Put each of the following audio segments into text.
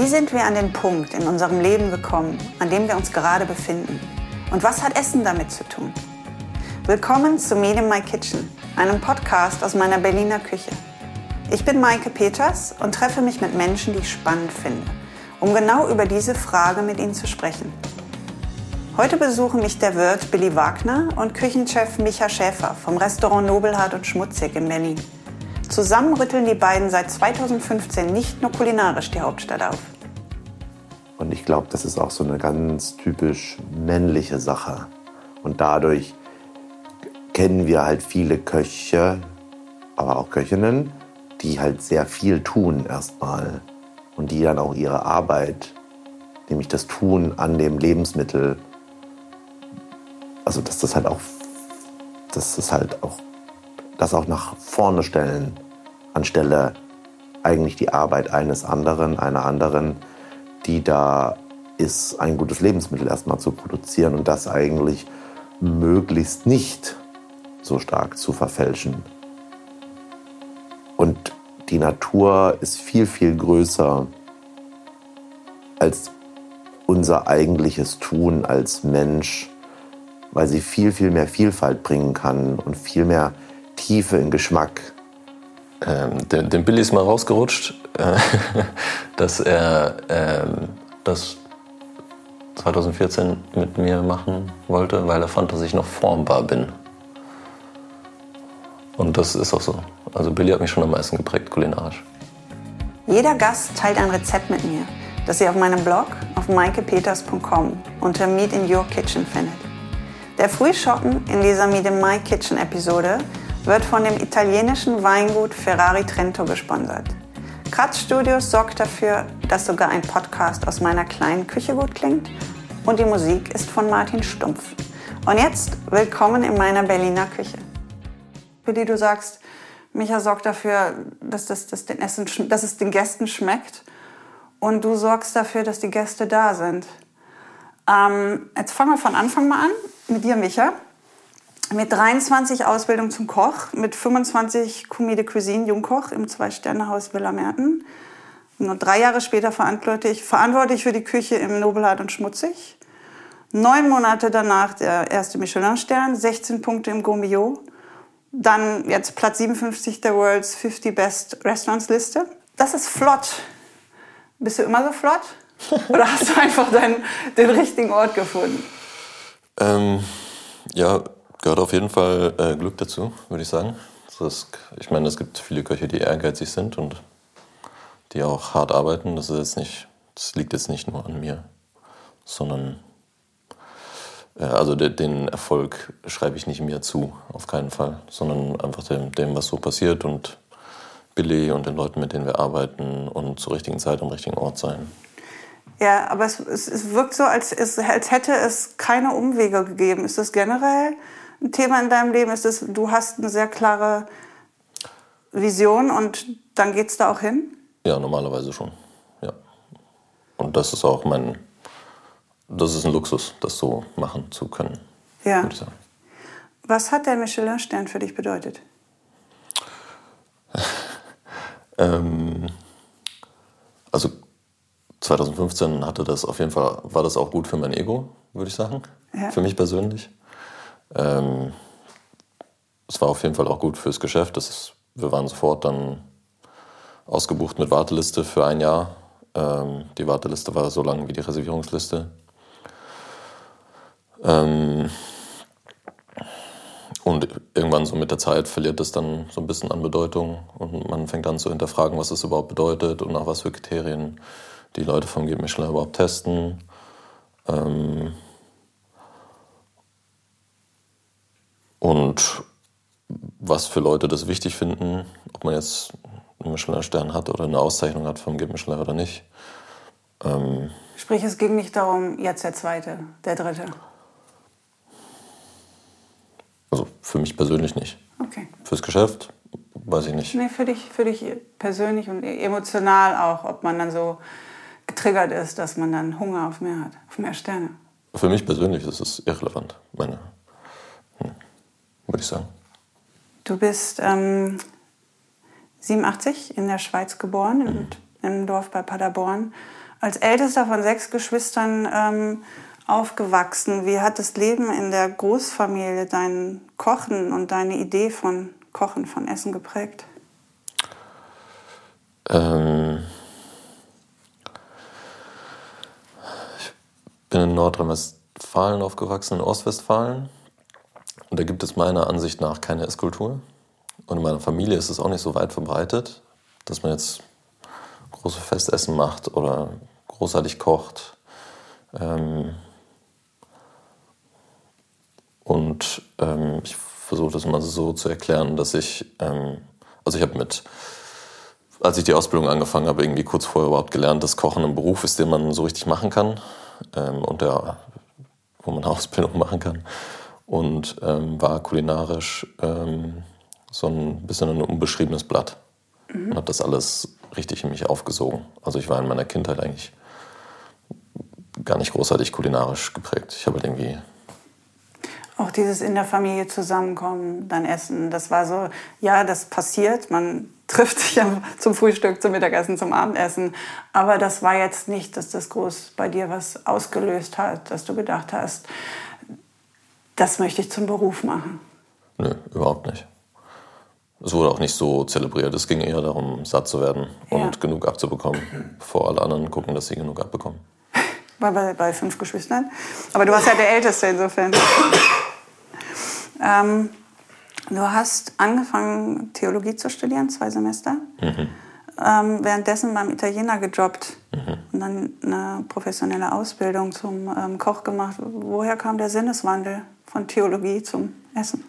Wie sind wir an den Punkt in unserem Leben gekommen, an dem wir uns gerade befinden? Und was hat Essen damit zu tun? Willkommen zu Meet in My Kitchen, einem Podcast aus meiner Berliner Küche. Ich bin Maike Peters und treffe mich mit Menschen, die ich spannend finde, um genau über diese Frage mit ihnen zu sprechen. Heute besuchen mich der Wirt Billy Wagner und Küchenchef Micha Schäfer vom Restaurant Nobelhart und Schmutzig in Berlin. Zusammen rütteln die beiden seit 2015 nicht nur kulinarisch die Hauptstadt auf. Und ich glaube, das ist auch so eine ganz typisch männliche Sache. Und dadurch kennen wir halt viele Köche, aber auch Köchinnen, die halt sehr viel tun erstmal und die dann auch ihre Arbeit, nämlich das Tun an dem Lebensmittel, also dass das halt auch, dass das halt auch, das auch nach vorne stellen, anstelle eigentlich die Arbeit eines anderen, einer anderen, die da ist, ein gutes Lebensmittel erstmal zu produzieren und das eigentlich möglichst nicht so stark zu verfälschen. Und die Natur ist viel, viel größer als unser eigentliches Tun als Mensch weil sie viel, viel mehr Vielfalt bringen kann und viel mehr Tiefe in Geschmack. Ähm, dem, dem Billy ist mal rausgerutscht, äh, dass er ähm, das 2014 mit mir machen wollte, weil er fand, dass ich noch formbar bin. Und das ist auch so. Also Billy hat mich schon am meisten geprägt kulinarisch. Jeder Gast teilt ein Rezept mit mir, das ihr auf meinem Blog auf maikepeters.com unter Meet in Your Kitchen findet. Der Frühschoppen in dieser Meet in My Kitchen Episode wird von dem italienischen Weingut Ferrari Trento gesponsert. Kratz Studios sorgt dafür, dass sogar ein Podcast aus meiner kleinen Küche gut klingt und die Musik ist von Martin Stumpf. Und jetzt willkommen in meiner Berliner Küche. Für die du sagst, Micha sorgt dafür, dass, das, dass, den Essen, dass es den Gästen schmeckt und du sorgst dafür, dass die Gäste da sind. Ähm, jetzt fangen wir von Anfang mal an mit dir, Micha. Mit 23 Ausbildung zum Koch, mit 25 Commis de Cuisine Jungkoch im Zwei-Sterne-Haus Villa Merten. Nur drei Jahre später verantwortlich, verantwortlich für die Küche im Nobelhart und Schmutzig. Neun Monate danach der erste Michelin-Stern, 16 Punkte im Gourmillot. Dann jetzt Platz 57 der World's 50 Best Restaurants Liste. Das ist flott. Bist du immer so flott? Oder hast du einfach deinen, den richtigen Ort gefunden? Ähm, ja, gehört auf jeden Fall äh, Glück dazu, würde ich sagen. Ist, ich meine, es gibt viele Köche, die ehrgeizig sind und die auch hart arbeiten. Das, ist jetzt nicht, das liegt jetzt nicht nur an mir, sondern äh, also de, den Erfolg schreibe ich nicht mir zu, auf keinen Fall, sondern einfach dem, dem, was so passiert und Billy und den Leuten, mit denen wir arbeiten und zur richtigen Zeit am richtigen Ort sein. Ja, aber es, es, es wirkt so, als, es, als hätte es keine Umwege gegeben. Ist das generell ein Thema in deinem Leben? Ist es, du hast eine sehr klare Vision und dann geht es da auch hin? Ja, normalerweise schon. Ja. Und das ist auch mein, das ist ein Luxus, das so machen zu können. Ja. Was hat der Michelin-Stern für dich bedeutet? ähm, also 2015 hatte das auf jeden Fall, war das auch gut für mein Ego, würde ich sagen. Ja. Für mich persönlich. Ähm, es war auf jeden Fall auch gut fürs Geschäft. Ist, wir waren sofort dann ausgebucht mit Warteliste für ein Jahr. Ähm, die Warteliste war so lang wie die Reservierungsliste. Ähm, und irgendwann so mit der Zeit verliert das dann so ein bisschen an Bedeutung und man fängt an zu hinterfragen, was es überhaupt bedeutet und nach was für Kriterien die Leute vom Guide Michelin überhaupt testen. Ähm und was für Leute das wichtig finden, ob man jetzt einen Michelin-Stern hat oder eine Auszeichnung hat vom Guide Michelin oder nicht. Ähm Sprich, es ging nicht darum, jetzt der zweite, der dritte. Also für mich persönlich nicht. Okay. Fürs Geschäft weiß ich nicht. Nee, für dich, für dich persönlich und emotional auch, ob man dann so getriggert ist, dass man dann Hunger auf mehr hat, auf mehr Sterne. Für mich persönlich ist es irrelevant, meine, würde ich sagen. Du bist ähm, 87 in der Schweiz geboren, mhm. im Dorf bei Paderborn. Als ältester von sechs Geschwistern ähm, aufgewachsen, wie hat das Leben in der Großfamilie dein Kochen und deine Idee von Kochen, von Essen geprägt? Ähm ich bin in Nordrhein-Westfalen aufgewachsen, in Ostwestfalen. Und da gibt es meiner Ansicht nach keine Esskultur. Und in meiner Familie ist es auch nicht so weit verbreitet, dass man jetzt große Festessen macht oder großartig kocht. Ähm und ähm, ich versuche das mal so zu erklären, dass ich, ähm, also ich habe mit, als ich die Ausbildung angefangen habe, irgendwie kurz vorher überhaupt gelernt, dass Kochen ein Beruf ist, den man so richtig machen kann ähm, und der, wo man eine Ausbildung machen kann. Und ähm, war kulinarisch ähm, so ein bisschen ein unbeschriebenes Blatt. Mhm. Und habe das alles richtig in mich aufgesogen. Also ich war in meiner Kindheit eigentlich gar nicht großartig kulinarisch geprägt. Ich habe halt irgendwie auch dieses in der Familie zusammenkommen, dann essen, das war so, ja, das passiert, man trifft sich ja zum Frühstück, zum Mittagessen, zum Abendessen, aber das war jetzt nicht, dass das groß bei dir was ausgelöst hat, dass du gedacht hast, das möchte ich zum Beruf machen. Nö, überhaupt nicht. Es wurde auch nicht so zelebriert. Es ging eher darum, satt zu werden und ja. genug abzubekommen, bevor alle anderen gucken, dass sie genug abbekommen. Bei, bei, bei fünf Geschwistern. Aber du warst ja der Älteste insofern. ähm, du hast angefangen, Theologie zu studieren, zwei Semester. Mhm. Ähm, währenddessen beim Italiener gejobbt mhm. und dann eine professionelle Ausbildung zum ähm, Koch gemacht. Woher kam der Sinneswandel von Theologie zum Essen?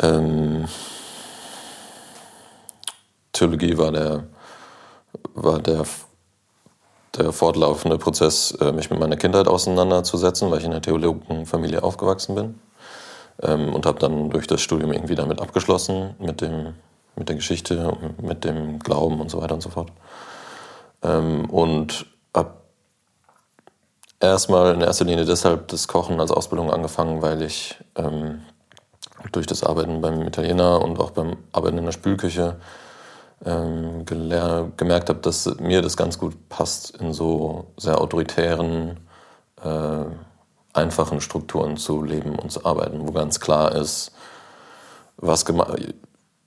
Ähm, Theologie war der, war der, der fortlaufende Prozess, äh, mich mit meiner Kindheit auseinanderzusetzen, weil ich in einer Theologenfamilie aufgewachsen bin. Ähm, und habe dann durch das Studium irgendwie damit abgeschlossen, mit, dem, mit der Geschichte, mit dem Glauben und so weiter und so fort. Ähm, und habe erstmal in erster Linie deshalb das Kochen als Ausbildung angefangen, weil ich ähm, durch das Arbeiten beim Italiener und auch beim Arbeiten in der Spülküche ähm, gemerkt habe, dass mir das ganz gut passt, in so sehr autoritären, äh, einfachen Strukturen zu leben und zu arbeiten, wo ganz klar ist, was, gema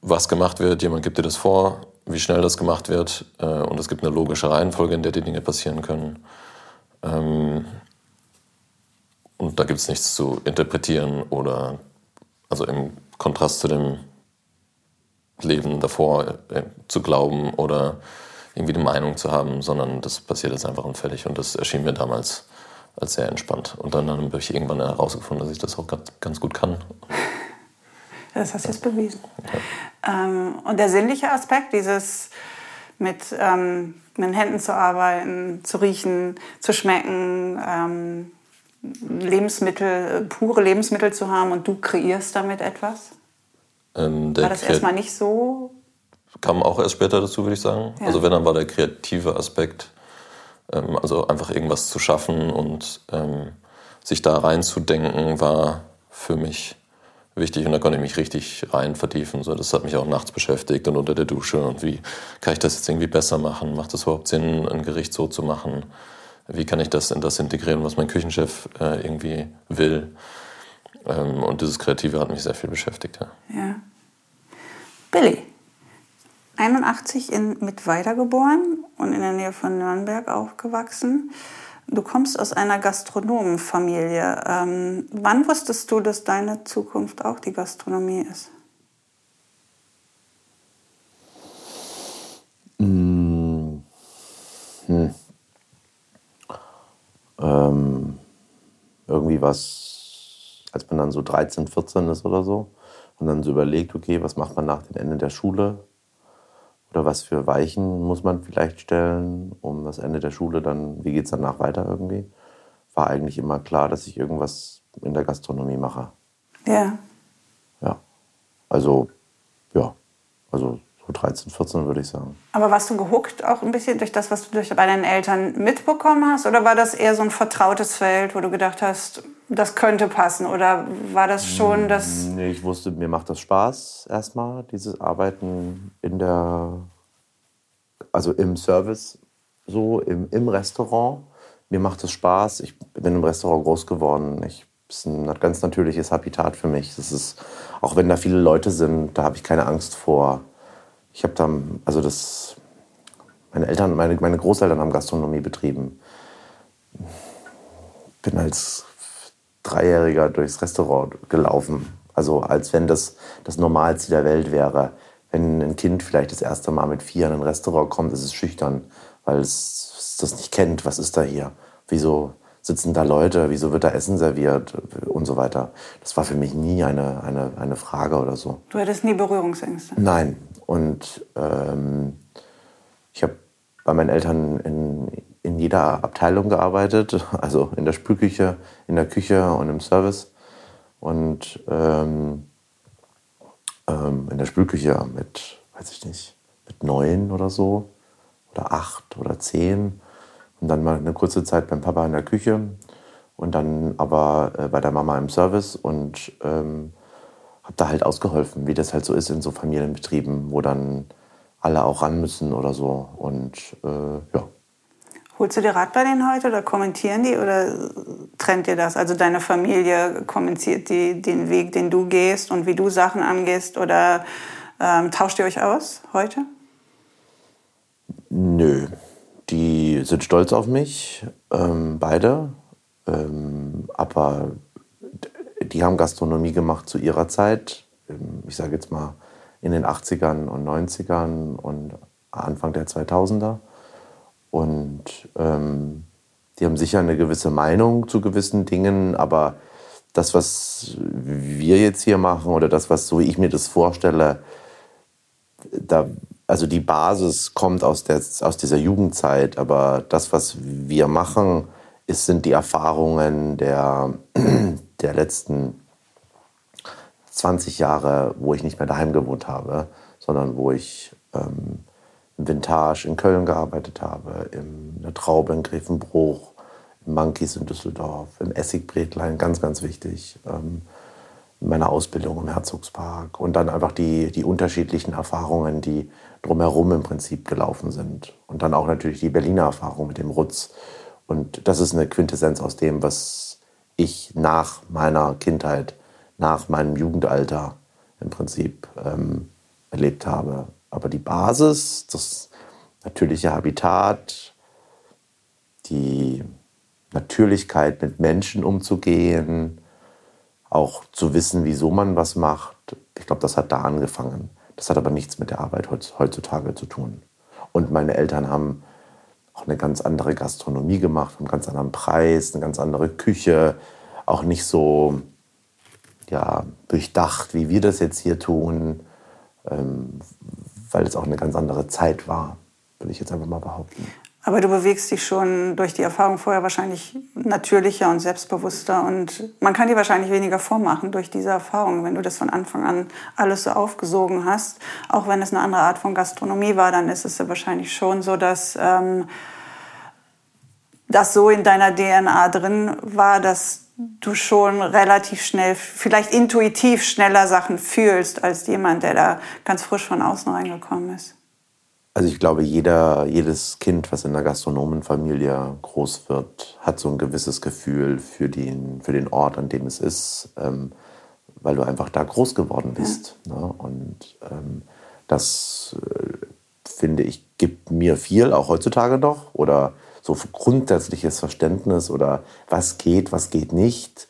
was gemacht wird, jemand gibt dir das vor, wie schnell das gemacht wird äh, und es gibt eine logische Reihenfolge, in der die Dinge passieren können. Ähm, und da gibt es nichts zu interpretieren oder also im Kontrast zu dem Leben davor äh, zu glauben oder irgendwie eine Meinung zu haben, sondern das passiert jetzt einfach und fertig. Und das erschien mir damals als sehr entspannt. Und dann habe ich irgendwann herausgefunden, dass ich das auch ganz gut kann. Das hast du jetzt bewiesen. Ähm, und der sinnliche Aspekt, dieses mit, ähm, mit den Händen zu arbeiten, zu riechen, zu schmecken, ähm, Lebensmittel, pure Lebensmittel zu haben und du kreierst damit etwas? Ähm, war das erstmal nicht so? Kam auch erst später dazu, würde ich sagen. Ja. Also wenn, dann war der kreative Aspekt, ähm, also einfach irgendwas zu schaffen und ähm, sich da reinzudenken, war für mich wichtig und da konnte ich mich richtig rein vertiefen. So, das hat mich auch nachts beschäftigt und unter der Dusche und wie kann ich das jetzt irgendwie besser machen? Macht es überhaupt Sinn, ein Gericht so zu machen? Wie kann ich das in das integrieren, was mein Küchenchef äh, irgendwie will? Ähm, und dieses Kreative hat mich sehr viel beschäftigt. Ja. ja. Billy, 81 in Mittweida geboren und in der Nähe von Nürnberg aufgewachsen. Du kommst aus einer Gastronomenfamilie. Ähm, wann wusstest du, dass deine Zukunft auch die Gastronomie ist? Hm. Hm. Ähm, irgendwie was als man dann so 13, 14 ist oder so und dann so überlegt, okay, was macht man nach dem Ende der Schule oder was für Weichen muss man vielleicht stellen, um das Ende der Schule dann, wie geht es danach weiter irgendwie, war eigentlich immer klar, dass ich irgendwas in der Gastronomie mache. Ja. Ja. Also, ja. Also so 13, 14 würde ich sagen. Aber warst du gehuckt auch ein bisschen durch das, was du durch bei deinen Eltern mitbekommen hast? Oder war das eher so ein vertrautes Feld, wo du gedacht hast, das könnte passen? Oder war das schon das... Nee, ich wusste, mir macht das Spaß erstmal, dieses Arbeiten in der... Also im Service so im, im Restaurant. Mir macht es Spaß. Ich bin im Restaurant groß geworden. Ich, es ist ein ganz natürliches Habitat für mich. Das ist, auch wenn da viele Leute sind, da habe ich keine Angst vor. Ich habe da, also das, meine Eltern, meine, meine Großeltern haben Gastronomie betrieben. Bin als Dreijähriger durchs Restaurant gelaufen. Also als wenn das das Normalste der Welt wäre. Wenn ein Kind vielleicht das erste Mal mit vier in ein Restaurant kommt, ist es schüchtern, weil es das nicht kennt. Was ist da hier? Wieso sitzen da Leute? Wieso wird da Essen serviert? Und so weiter. Das war für mich nie eine, eine, eine Frage oder so. Du hattest nie Berührungsängste? Nein. Und ähm, ich habe bei meinen Eltern in, in jeder Abteilung gearbeitet, also in der Spülküche, in der Küche und im Service. Und ähm, ähm, in der Spülküche mit, weiß ich nicht, mit neun oder so oder acht oder zehn. Und dann mal eine kurze Zeit beim Papa in der Küche und dann aber äh, bei der Mama im Service und ähm, habe da halt ausgeholfen, wie das halt so ist in so Familienbetrieben, wo dann alle auch ran müssen oder so. Und äh, ja. Holst du dir Rat bei denen heute oder kommentieren die oder trennt ihr das? Also deine Familie kommentiert die den Weg, den du gehst und wie du Sachen angehst oder ähm, tauscht ihr euch aus heute? Nö, die sind stolz auf mich, ähm, beide. Ähm, aber die haben Gastronomie gemacht zu ihrer Zeit. Ähm, ich sage jetzt mal in den 80ern und 90ern und Anfang der 2000er. Und ähm, die haben sicher eine gewisse Meinung zu gewissen Dingen, aber das, was wir jetzt hier machen oder das, was so ich mir das vorstelle, da, also die Basis kommt aus, der, aus dieser Jugendzeit, aber das, was wir machen, ist, sind die Erfahrungen der, der letzten 20 Jahre, wo ich nicht mehr daheim gewohnt habe, sondern wo ich ähm, Vintage in Köln gearbeitet habe, in der Traube in Grevenbruch, im Monkeys in Düsseldorf, im Essigbretlein, ganz, ganz wichtig, ähm, in meiner Ausbildung im Herzogspark und dann einfach die, die unterschiedlichen Erfahrungen, die drumherum im Prinzip gelaufen sind. Und dann auch natürlich die Berliner Erfahrung mit dem Rutz. Und das ist eine Quintessenz aus dem, was ich nach meiner Kindheit, nach meinem Jugendalter im Prinzip ähm, erlebt habe. Aber die Basis, das natürliche Habitat, die Natürlichkeit, mit Menschen umzugehen, auch zu wissen, wieso man was macht, ich glaube, das hat da angefangen. Das hat aber nichts mit der Arbeit heutzutage zu tun. Und meine Eltern haben auch eine ganz andere Gastronomie gemacht, einen ganz anderen Preis, eine ganz andere Küche, auch nicht so ja, durchdacht, wie wir das jetzt hier tun, ähm, weil es auch eine ganz andere Zeit war, würde ich jetzt einfach mal behaupten. Aber du bewegst dich schon durch die Erfahrung vorher wahrscheinlich natürlicher und selbstbewusster und man kann dir wahrscheinlich weniger vormachen durch diese Erfahrung, wenn du das von Anfang an alles so aufgesogen hast. Auch wenn es eine andere Art von Gastronomie war, dann ist es ja wahrscheinlich schon so, dass ähm, das so in deiner DNA drin war, dass du schon relativ schnell, vielleicht intuitiv schneller Sachen fühlst als jemand, der da ganz frisch von außen reingekommen ist? Also ich glaube, jeder, jedes Kind, was in einer Gastronomenfamilie groß wird, hat so ein gewisses Gefühl für den, für den Ort, an dem es ist, ähm, weil du einfach da groß geworden bist. Ja. Ne? Und ähm, das, äh, finde ich, gibt mir viel, auch heutzutage noch. Oder so grundsätzliches Verständnis oder was geht, was geht nicht,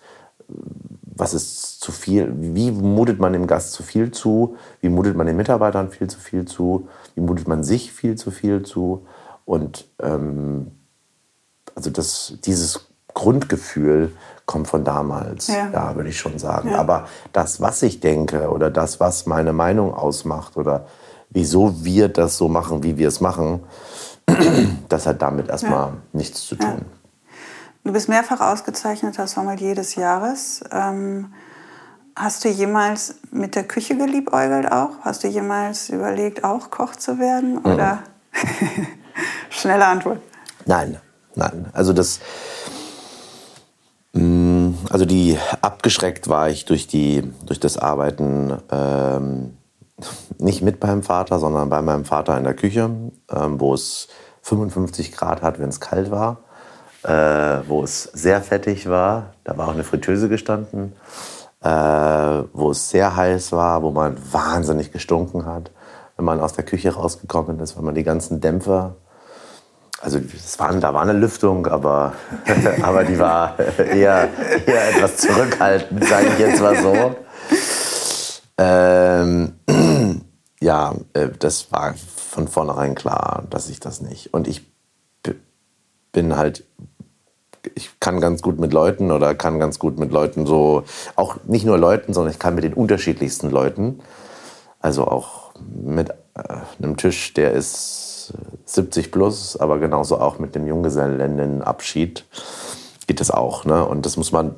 was ist zu viel, wie mutet man dem Gast zu viel zu, wie mutet man den Mitarbeitern viel zu viel zu, wie mutet man sich viel zu viel zu? Und ähm, also das, dieses Grundgefühl kommt von damals, ja, ja würde ich schon sagen. Ja. Aber das, was ich denke oder das, was meine Meinung ausmacht oder wieso wir das so machen, wie wir es machen, das hat damit erstmal ja. nichts zu tun. Ja. Du bist mehrfach ausgezeichnet als Sommelier des Jahres. Ähm, hast du jemals mit der Küche geliebäugelt auch? Hast du jemals überlegt, auch Koch zu werden? Mhm. Oder mhm. schnelle Antwort? Nein, nein. Also das, mm, also die abgeschreckt war ich durch die durch das Arbeiten ähm, nicht mit beim Vater, sondern bei meinem Vater in der Küche, ähm, wo es 55 Grad hat, wenn es kalt war, äh, wo es sehr fettig war. Da war auch eine Fritteuse gestanden, äh, wo es sehr heiß war, wo man wahnsinnig gestunken hat, wenn man aus der Küche rausgekommen ist, weil man die ganzen Dämpfer also waren, da war eine Lüftung, aber, aber die war eher, eher etwas zurückhaltend, sage ich jetzt mal so. Ähm, ja, äh, das war von vornherein klar, dass ich das nicht. Und ich bin halt, ich kann ganz gut mit Leuten oder kann ganz gut mit Leuten so, auch nicht nur Leuten, sondern ich kann mit den unterschiedlichsten Leuten. Also auch mit äh, einem Tisch, der ist 70 plus, aber genauso auch mit dem Junggesellenabschied geht das auch. Ne? Und das muss man,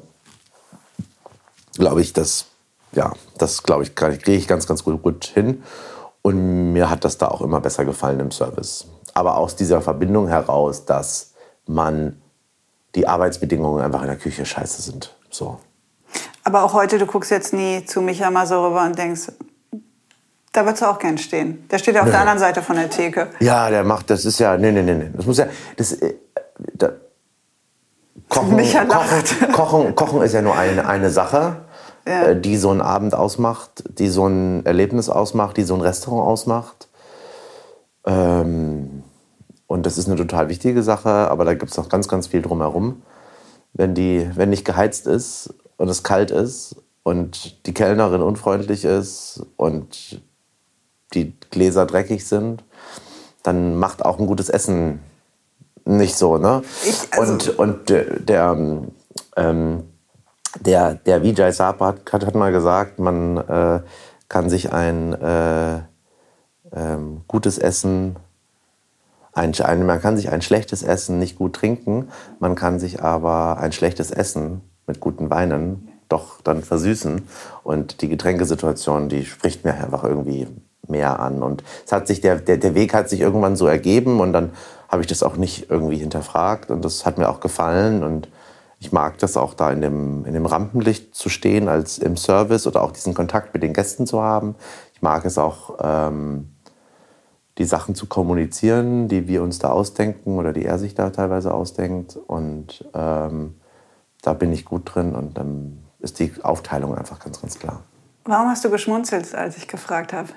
glaube ich, das, ja, das glaube ich, kriege ich ganz, ganz gut, gut hin. Und mir hat das da auch immer besser gefallen im Service. Aber aus dieser Verbindung heraus, dass man die Arbeitsbedingungen einfach in der Küche scheiße sind. So. Aber auch heute, du guckst jetzt nie zu Micha mal so rüber und denkst, da würdest du auch gern stehen. Der steht ja auf nee. der anderen Seite von der Theke. Ja, der macht, das ist ja, nee, nee, nee, das muss ja, das, äh, da, Kochen. Kochen, Kochen, Kochen ist ja nur eine, eine Sache ja. Äh, die so einen Abend ausmacht, die so ein Erlebnis ausmacht, die so ein Restaurant ausmacht. Ähm, und das ist eine total wichtige Sache, aber da gibt es noch ganz, ganz viel drumherum. Wenn, die, wenn nicht geheizt ist und es kalt ist und die Kellnerin unfreundlich ist und die Gläser dreckig sind, dann macht auch ein gutes Essen nicht so. Ne? Ich, also und, und der, ähm, der, der Vijay Sapat hat, hat mal gesagt, man äh, kann sich ein äh, ähm, gutes Essen, ein, ein, man kann sich ein schlechtes Essen nicht gut trinken, man kann sich aber ein schlechtes Essen mit guten Weinen doch dann versüßen. Und die Getränkesituation, die spricht mir einfach irgendwie mehr an. Und es hat sich der, der, der Weg hat sich irgendwann so ergeben und dann habe ich das auch nicht irgendwie hinterfragt und das hat mir auch gefallen und ich mag das auch da in dem, in dem Rampenlicht zu stehen, als im Service oder auch diesen Kontakt mit den Gästen zu haben. Ich mag es auch, ähm, die Sachen zu kommunizieren, die wir uns da ausdenken oder die er sich da teilweise ausdenkt. Und ähm, da bin ich gut drin und dann ist die Aufteilung einfach ganz, ganz klar. Warum hast du geschmunzelt, als ich gefragt habe,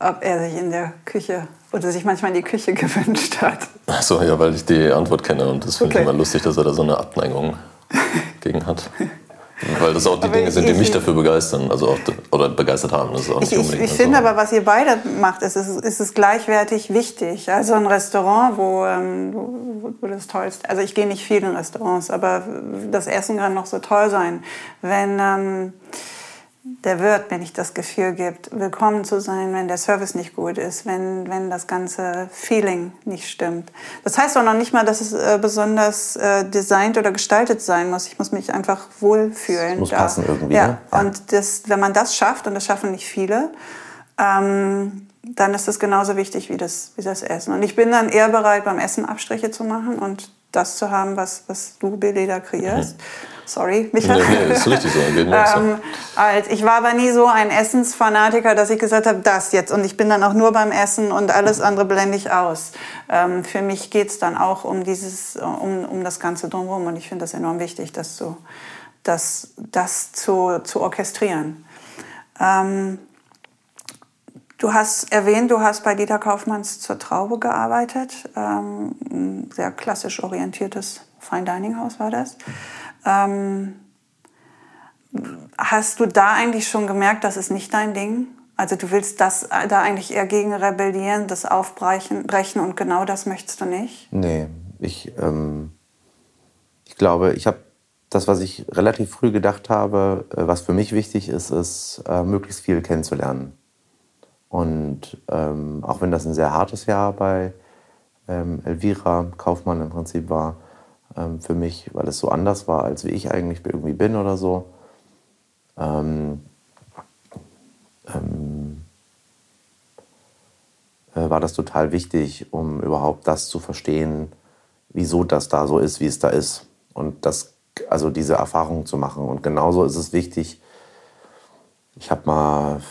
ob er sich in der Küche oder sich manchmal in die Küche gewünscht hat. Ach so, ja, weil ich die Antwort kenne und das finde okay. ich immer lustig, dass er da so eine Abneigung gegen hat. Weil das auch die aber Dinge sind, die mich dafür begeistern, also auch, oder begeistert haben. Das ist auch nicht ich, unbedingt ich, ich finde so. aber, was ihr beide macht, ist, ist, ist es gleichwertig wichtig. Also ein Restaurant, wo, ähm, wo, wo das tollste, also ich gehe nicht viel in Restaurants, aber das Essen kann noch so toll sein. Wenn ähm, der Wirt mir nicht das Gefühl gibt, willkommen zu sein, wenn der Service nicht gut ist, wenn, wenn das ganze Feeling nicht stimmt. Das heißt auch noch nicht mal, dass es äh, besonders äh, designt oder gestaltet sein muss. Ich muss mich einfach wohlfühlen. Es muss da. passen irgendwie. Ja. Ne? ja. Und das, wenn man das schafft, und das schaffen nicht viele, ähm, dann ist das genauso wichtig wie das, wie das Essen. Und ich bin dann eher bereit, beim Essen Abstriche zu machen und das zu haben, was, was du, da kreierst. Mhm. Sorry, Michael. Nee, nee, ist richtig so. ähm, als, ich war aber nie so ein Essensfanatiker, dass ich gesagt habe, das jetzt. Und ich bin dann auch nur beim Essen und alles andere blende ich aus. Ähm, für mich geht es dann auch um, dieses, um, um das Ganze drumherum. Und ich finde das enorm wichtig, das, zu, das, das zu, zu orchestrieren. Ähm, Du hast erwähnt, du hast bei Dieter Kaufmanns zur Traube gearbeitet. Ähm, ein sehr klassisch orientiertes Fine Dining Haus war das. Ähm, hast du da eigentlich schon gemerkt, das ist nicht dein Ding? Also du willst das da eigentlich eher gegen rebellieren, das aufbrechen brechen und genau das möchtest du nicht? Nee, ich, ähm, ich glaube, ich habe das, was ich relativ früh gedacht habe, äh, was für mich wichtig ist, ist, äh, möglichst viel kennenzulernen. Und ähm, auch wenn das ein sehr hartes Jahr bei ähm, Elvira Kaufmann im Prinzip war, ähm, für mich, weil es so anders war, als wie ich eigentlich irgendwie bin oder so, ähm, ähm, äh, war das total wichtig, um überhaupt das zu verstehen, wieso das da so ist, wie es da ist. Und das, also diese Erfahrung zu machen. Und genauso ist es wichtig, ich habe mal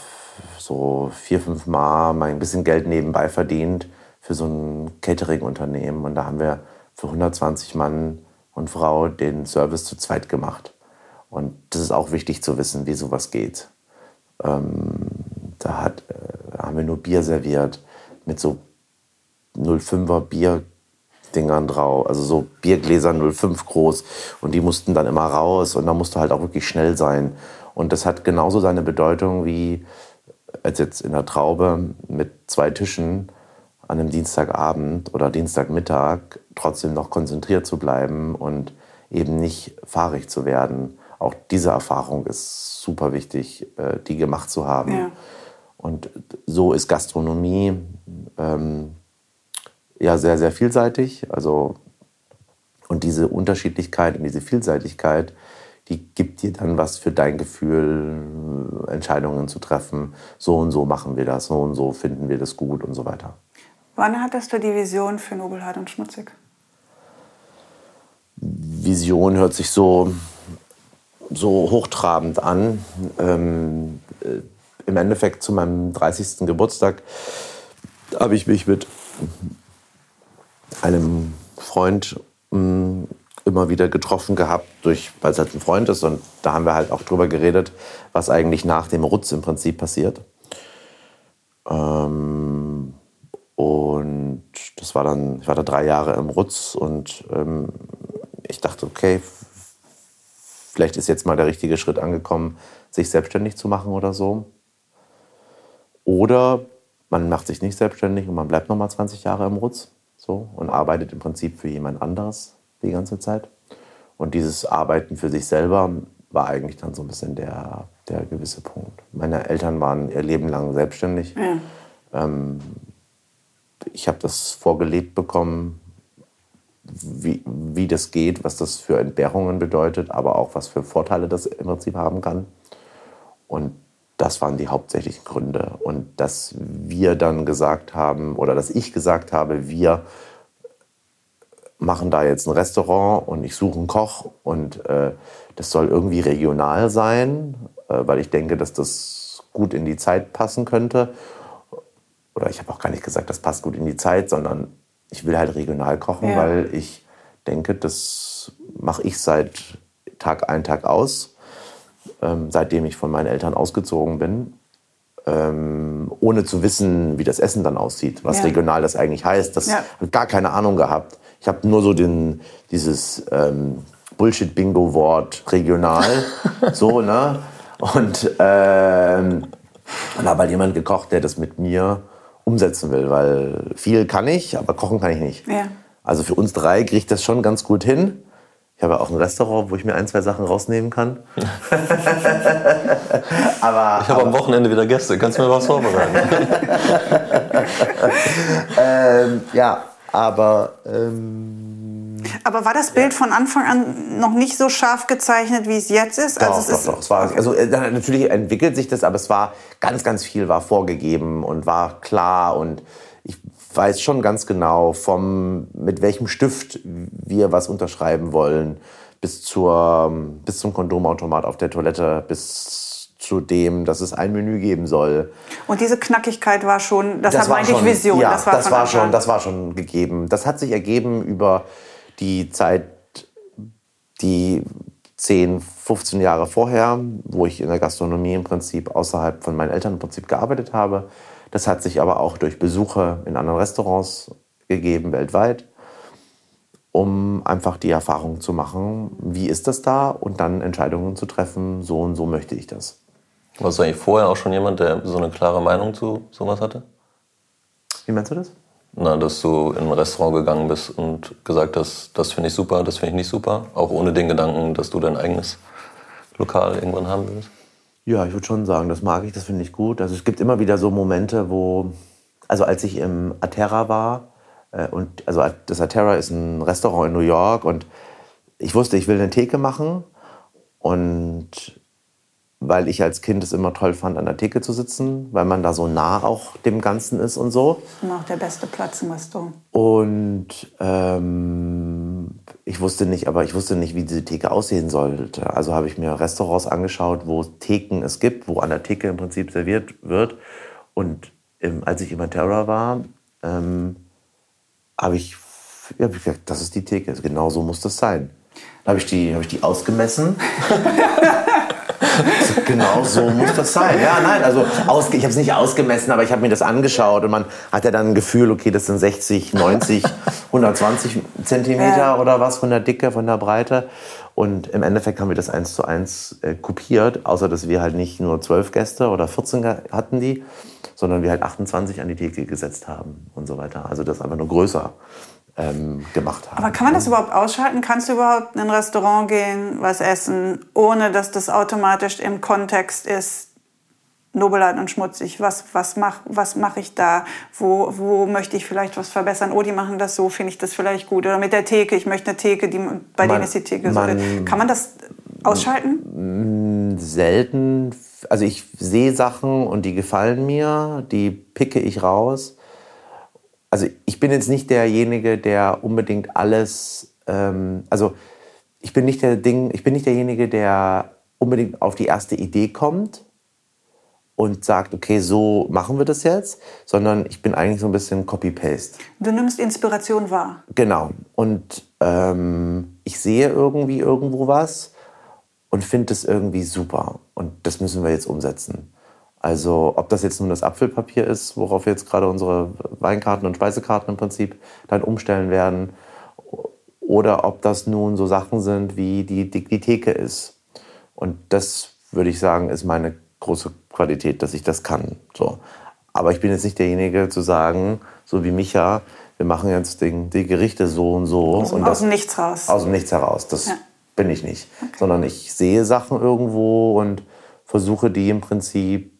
so vier, fünf Mal mein bisschen Geld nebenbei verdient für so ein Catering-Unternehmen. Und da haben wir für 120 Mann und Frau den Service zu zweit gemacht. Und das ist auch wichtig zu wissen, wie sowas geht. Ähm, da hat, äh, haben wir nur Bier serviert mit so 05er Bierdingern drauf, also so Biergläser 05 groß. Und die mussten dann immer raus und da musste halt auch wirklich schnell sein. Und das hat genauso seine Bedeutung wie als jetzt in der Traube mit zwei Tischen an einem Dienstagabend oder Dienstagmittag trotzdem noch konzentriert zu bleiben und eben nicht fahrig zu werden. Auch diese Erfahrung ist super wichtig, äh, die gemacht zu haben. Ja. Und so ist Gastronomie ähm, ja sehr, sehr vielseitig. Also, und diese Unterschiedlichkeit und diese Vielseitigkeit, die gibt dir dann was für dein Gefühl, Entscheidungen zu treffen. So und so machen wir das, so und so finden wir das gut und so weiter. Wann hattest du die Vision für Nobelhart und Schmutzig? Vision hört sich so, so hochtrabend an. Ähm, äh, Im Endeffekt zu meinem 30. Geburtstag habe ich mich mit einem Freund mh, mm, immer wieder getroffen gehabt, durch, weil es halt ein Freund ist. Und da haben wir halt auch drüber geredet, was eigentlich nach dem Rutz im Prinzip passiert. Ähm, und das war dann, ich war da drei Jahre im Rutz und ähm, ich dachte, okay, vielleicht ist jetzt mal der richtige Schritt angekommen, sich selbstständig zu machen oder so. Oder man macht sich nicht selbstständig und man bleibt noch mal 20 Jahre im Rutz so, und arbeitet im Prinzip für jemand anderes die ganze Zeit. Und dieses Arbeiten für sich selber war eigentlich dann so ein bisschen der, der gewisse Punkt. Meine Eltern waren ihr Leben lang selbstständig. Ja. Ähm, ich habe das vorgelebt bekommen, wie, wie das geht, was das für Entbehrungen bedeutet, aber auch was für Vorteile das im Prinzip haben kann. Und das waren die hauptsächlichen Gründe. Und dass wir dann gesagt haben, oder dass ich gesagt habe, wir machen da jetzt ein Restaurant und ich suche einen Koch und äh, das soll irgendwie regional sein, äh, weil ich denke, dass das gut in die Zeit passen könnte oder ich habe auch gar nicht gesagt, das passt gut in die Zeit, sondern ich will halt regional kochen, ja. weil ich denke, das mache ich seit Tag ein, Tag aus, ähm, seitdem ich von meinen Eltern ausgezogen bin, ähm, ohne zu wissen, wie das Essen dann aussieht, was ja. regional das eigentlich heißt. Das ja. habe gar keine Ahnung gehabt. Ich habe nur so den, dieses ähm, Bullshit-Bingo-Wort regional, so, ne? Und ähm, dann habe halt jemand gekocht, der das mit mir umsetzen will, weil viel kann ich, aber kochen kann ich nicht. Ja. Also für uns drei kriege ich das schon ganz gut hin. Ich habe auch ein Restaurant, wo ich mir ein, zwei Sachen rausnehmen kann. aber, ich habe am Wochenende wieder Gäste. Kannst du mir was vorbereiten? ähm, ja, aber ähm, aber war das Bild von Anfang an noch nicht so scharf gezeichnet, wie es jetzt ist? Doch, also es doch, ist doch. Es war, also, äh, natürlich entwickelt sich das, aber es war ganz, ganz viel war vorgegeben und war klar und ich weiß schon ganz genau, vom, mit welchem Stift wir was unterschreiben wollen, bis, zur, bis zum Kondomautomat auf der Toilette, bis zu dem, dass es ein Menü geben soll. Und diese Knackigkeit war schon, das, das war eigentlich Vision. Ja, das war, das war schon, das war schon gegeben. Das hat sich ergeben über die Zeit, die 10, 15 Jahre vorher, wo ich in der Gastronomie im Prinzip außerhalb von meinen Eltern im Prinzip gearbeitet habe. Das hat sich aber auch durch Besuche in anderen Restaurants gegeben, weltweit, um einfach die Erfahrung zu machen, wie ist das da und dann Entscheidungen zu treffen, so und so möchte ich das. Warst du eigentlich vorher auch schon jemand, der so eine klare Meinung zu sowas hatte? Wie meinst du das? Na, dass du in ein Restaurant gegangen bist und gesagt hast, das finde ich super, das finde ich nicht super, auch ohne den Gedanken, dass du dein eigenes Lokal irgendwann haben willst? Ja, ich würde schon sagen, das mag ich, das finde ich gut. Also es gibt immer wieder so Momente, wo, also als ich im Aterra war, äh, und also das Aterra ist ein Restaurant in New York und ich wusste, ich will eine Theke machen und weil ich als Kind es immer toll fand, an der Theke zu sitzen, weil man da so nah auch dem Ganzen ist und so. Und auch der beste Platz im Restaurant. Und ähm, ich wusste nicht, aber ich wusste nicht, wie diese Theke aussehen sollte. Also habe ich mir Restaurants angeschaut, wo Theken es gibt, wo an der Theke im Prinzip serviert wird. Und ähm, als ich im Terra war, ähm, habe ich, ja, hab ich gesagt, das ist die Theke, genau so muss das sein. Dann habe ich, die, hab ich die ausgemessen. genau so muss das sein. Ja, nein, also ich habe es nicht ausgemessen, aber ich habe mir das angeschaut und man hat ja dann ein Gefühl, okay, das sind 60, 90, 120 Zentimeter ja. oder was von der Dicke, von der Breite. Und im Endeffekt haben wir das eins zu eins äh, kopiert, außer dass wir halt nicht nur zwölf Gäste oder 14 hatten die, sondern wir halt 28 an die Theke gesetzt haben und so weiter. Also das einfach nur größer ähm, gemacht haben. Aber kann man das überhaupt ausschalten? Kannst du überhaupt in ein Restaurant gehen, was essen, ohne dass das automatisch im Kontext ist, Nobelart und schmutzig. Was, was mache was mach ich da? Wo, wo möchte ich vielleicht was verbessern? Oh, die machen das so, finde ich das vielleicht gut. Oder mit der Theke, ich möchte eine Theke, die, bei man, denen ist die Theke man, so. Kann man das ausschalten? Selten. Also ich sehe Sachen und die gefallen mir, die picke ich raus. Also ich bin jetzt nicht derjenige, der unbedingt alles, ähm, also ich bin nicht der Ding, ich bin nicht derjenige, der unbedingt auf die erste Idee kommt und sagt, okay, so machen wir das jetzt, sondern ich bin eigentlich so ein bisschen Copy-Paste. Du nimmst Inspiration wahr. Genau. Und ähm, ich sehe irgendwie irgendwo was und finde es irgendwie super. Und das müssen wir jetzt umsetzen. Also ob das jetzt nun das Apfelpapier ist, worauf wir jetzt gerade unsere Weinkarten und Speisekarten im Prinzip dann umstellen werden, oder ob das nun so Sachen sind, wie die, die, die Theke ist. Und das würde ich sagen, ist meine große Qualität, dass ich das kann. So. Aber ich bin jetzt nicht derjenige zu sagen, so wie Micha, wir machen jetzt den, die Gerichte so und so. Aus, und aus dem Nichts raus. Aus dem Nichts heraus. Das ja. bin ich nicht. Okay. Sondern ich sehe Sachen irgendwo und versuche die im Prinzip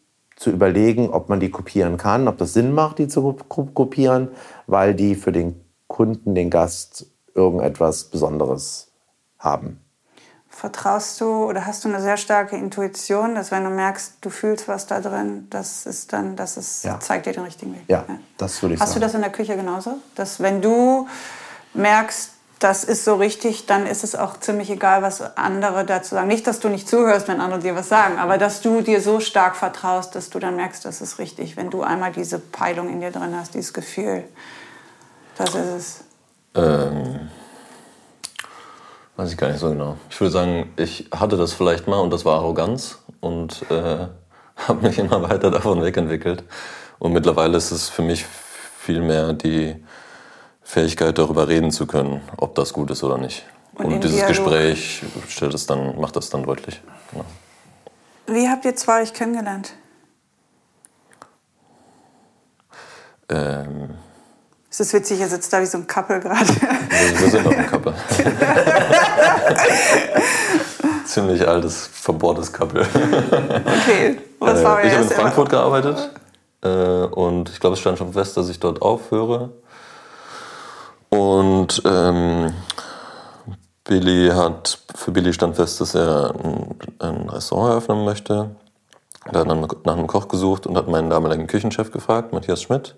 zu überlegen, ob man die kopieren kann, ob das Sinn macht, die zu kopieren, weil die für den Kunden, den Gast irgendetwas Besonderes haben. Vertraust du oder hast du eine sehr starke Intuition, dass wenn du merkst, du fühlst was da drin, das ist dann, das ist, ja. zeigt dir den richtigen Weg? Ja, ja. das würde ich hast sagen. Hast du das in der Küche genauso? Dass wenn du merkst, das ist so richtig, dann ist es auch ziemlich egal, was andere dazu sagen. Nicht, dass du nicht zuhörst, wenn andere dir was sagen, aber dass du dir so stark vertraust, dass du dann merkst, das ist richtig. Wenn du einmal diese Peilung in dir drin hast, dieses Gefühl, das ist es. Ähm Weiß ich gar nicht so genau. Ich würde sagen, ich hatte das vielleicht mal und das war Arroganz und äh, habe mich immer weiter davon wegentwickelt. Und mittlerweile ist es für mich viel mehr die Fähigkeit, darüber reden zu können, ob das gut ist oder nicht. Und, und dieses Dialog. Gespräch stellt es dann, macht das dann deutlich. Genau. Wie habt ihr zwei euch kennengelernt? Ähm, es ist witzig, ihr sitzt da wie so ein Couple gerade. Wir sind noch ein Couple. Ziemlich altes, verbohrtes Couple. Okay, was war äh, Ich habe in Frankfurt gearbeitet äh, und ich glaube, es stand schon fest, dass ich dort aufhöre. Und ähm, Billy hat, für Billy stand fest, dass er ein, ein Restaurant eröffnen möchte. Er hat dann nach einem Koch gesucht und hat meinen damaligen Küchenchef gefragt, Matthias Schmidt.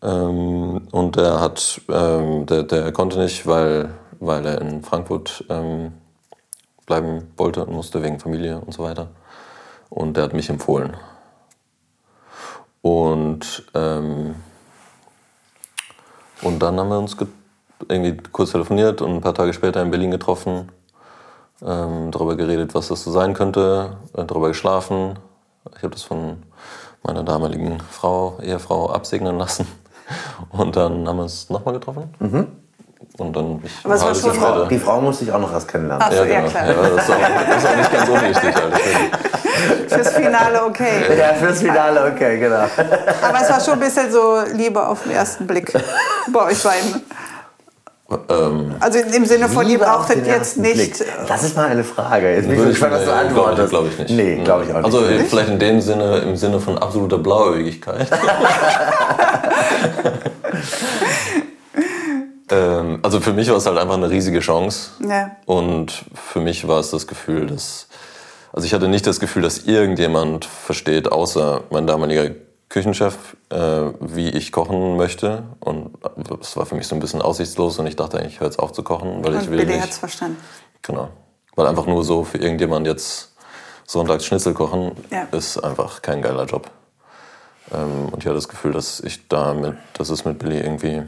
Ähm, und der hat, ähm, der, der konnte nicht, weil, weil er in Frankfurt ähm, bleiben wollte und musste wegen Familie und so weiter. Und der hat mich empfohlen. Und, ähm, und dann haben wir uns irgendwie kurz telefoniert und ein paar Tage später in Berlin getroffen, ähm, darüber geredet, was das so sein könnte, äh, darüber geschlafen. Ich habe das von meiner damaligen Frau, Ehefrau absegnen lassen. Und dann haben wir uns nochmal getroffen. Mhm. Und dann ich Aber es war schon Frau, die Frau musste ich auch noch erst kennenlernen. Ach so, ja, genau. ja, klar. Ja, das, ist auch, das ist auch nicht ganz unwichtig. Halt. Fürs Finale okay. Ja, fürs Finale okay, genau. Aber es war schon ein bisschen so Liebe auf den ersten Blick bei euch beiden. Ähm, also im Sinne von, ihr brauchtet jetzt nicht. Blick. Das ist mal eine Frage. Jetzt bin ich gespannt, was du antwortest. Glaube ich nicht. Nee, glaube ich auch nicht. Also nicht. vielleicht in dem Sinne, im Sinne von absoluter Blauäugigkeit. ähm, also für mich war es halt einfach eine riesige Chance. Ja. Und für mich war es das Gefühl, dass. Also ich hatte nicht das Gefühl, dass irgendjemand versteht, außer mein damaliger Küchenchef, äh, wie ich kochen möchte. Und es war für mich so ein bisschen aussichtslos und ich dachte eigentlich, ich höre jetzt auf zu kochen, weil und ich will Billy nicht. hat's verstanden. Genau. Weil einfach nur so für irgendjemand jetzt sonntags Schnitzel kochen, ja. ist einfach kein geiler Job. Ähm, und ich hatte das Gefühl, dass ich damit, dass es mit Billy irgendwie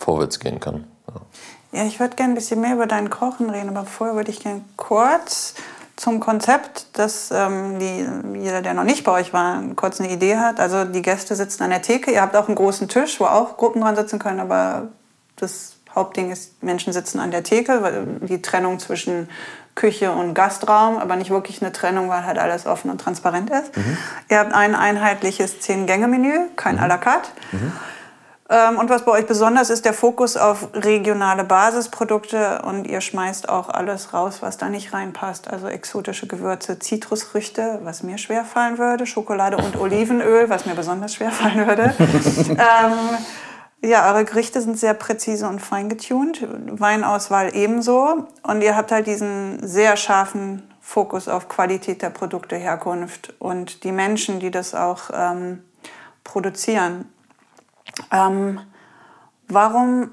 vorwärts gehen kann. Ja, ja ich würde gerne ein bisschen mehr über dein Kochen reden, aber vorher würde ich gerne kurz zum Konzept, dass ähm, die, jeder, der noch nicht bei euch war, kurz eine Idee hat. Also die Gäste sitzen an der Theke. Ihr habt auch einen großen Tisch, wo auch Gruppen dran sitzen können, aber das Hauptding ist, Menschen sitzen an der Theke, weil die Trennung zwischen Küche und Gastraum, aber nicht wirklich eine Trennung, weil halt alles offen und transparent ist. Mhm. Ihr habt ein einheitliches Zehn-Gänge-Menü, kein mhm. à la carte. Mhm. Ähm, und was bei euch besonders ist, der Fokus auf regionale Basisprodukte und ihr schmeißt auch alles raus, was da nicht reinpasst. Also exotische Gewürze, Zitrusfrüchte, was mir schwer fallen würde, Schokolade und Olivenöl, was mir besonders schwer fallen würde. ähm, ja, eure Gerichte sind sehr präzise und fein getuned, Weinauswahl ebenso. Und ihr habt halt diesen sehr scharfen Fokus auf Qualität der Produkte, Herkunft und die Menschen, die das auch ähm, produzieren. Ähm, warum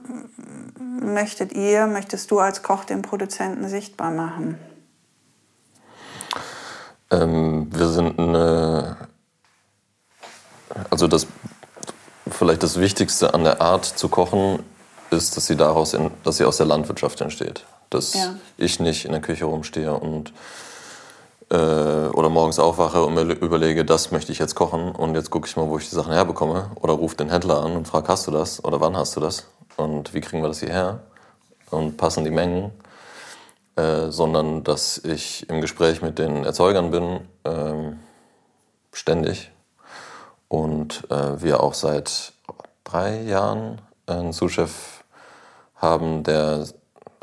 möchtet ihr, möchtest du als Koch den Produzenten sichtbar machen? Ähm, wir sind eine, also das, vielleicht das Wichtigste an der Art zu kochen ist, dass sie daraus, in, dass sie aus der Landwirtschaft entsteht. Dass ja. ich nicht in der Küche rumstehe und äh, oder morgens aufwache und mir überlege, das möchte ich jetzt kochen und jetzt gucke ich mal, wo ich die Sachen herbekomme. Oder rufe den Händler an und frage, hast du das? Oder wann hast du das? Und wie kriegen wir das hierher? Und passen die Mengen, äh, sondern dass ich im Gespräch mit den Erzeugern bin, äh, ständig. Und äh, wir auch seit drei Jahren einen Zuschef haben, der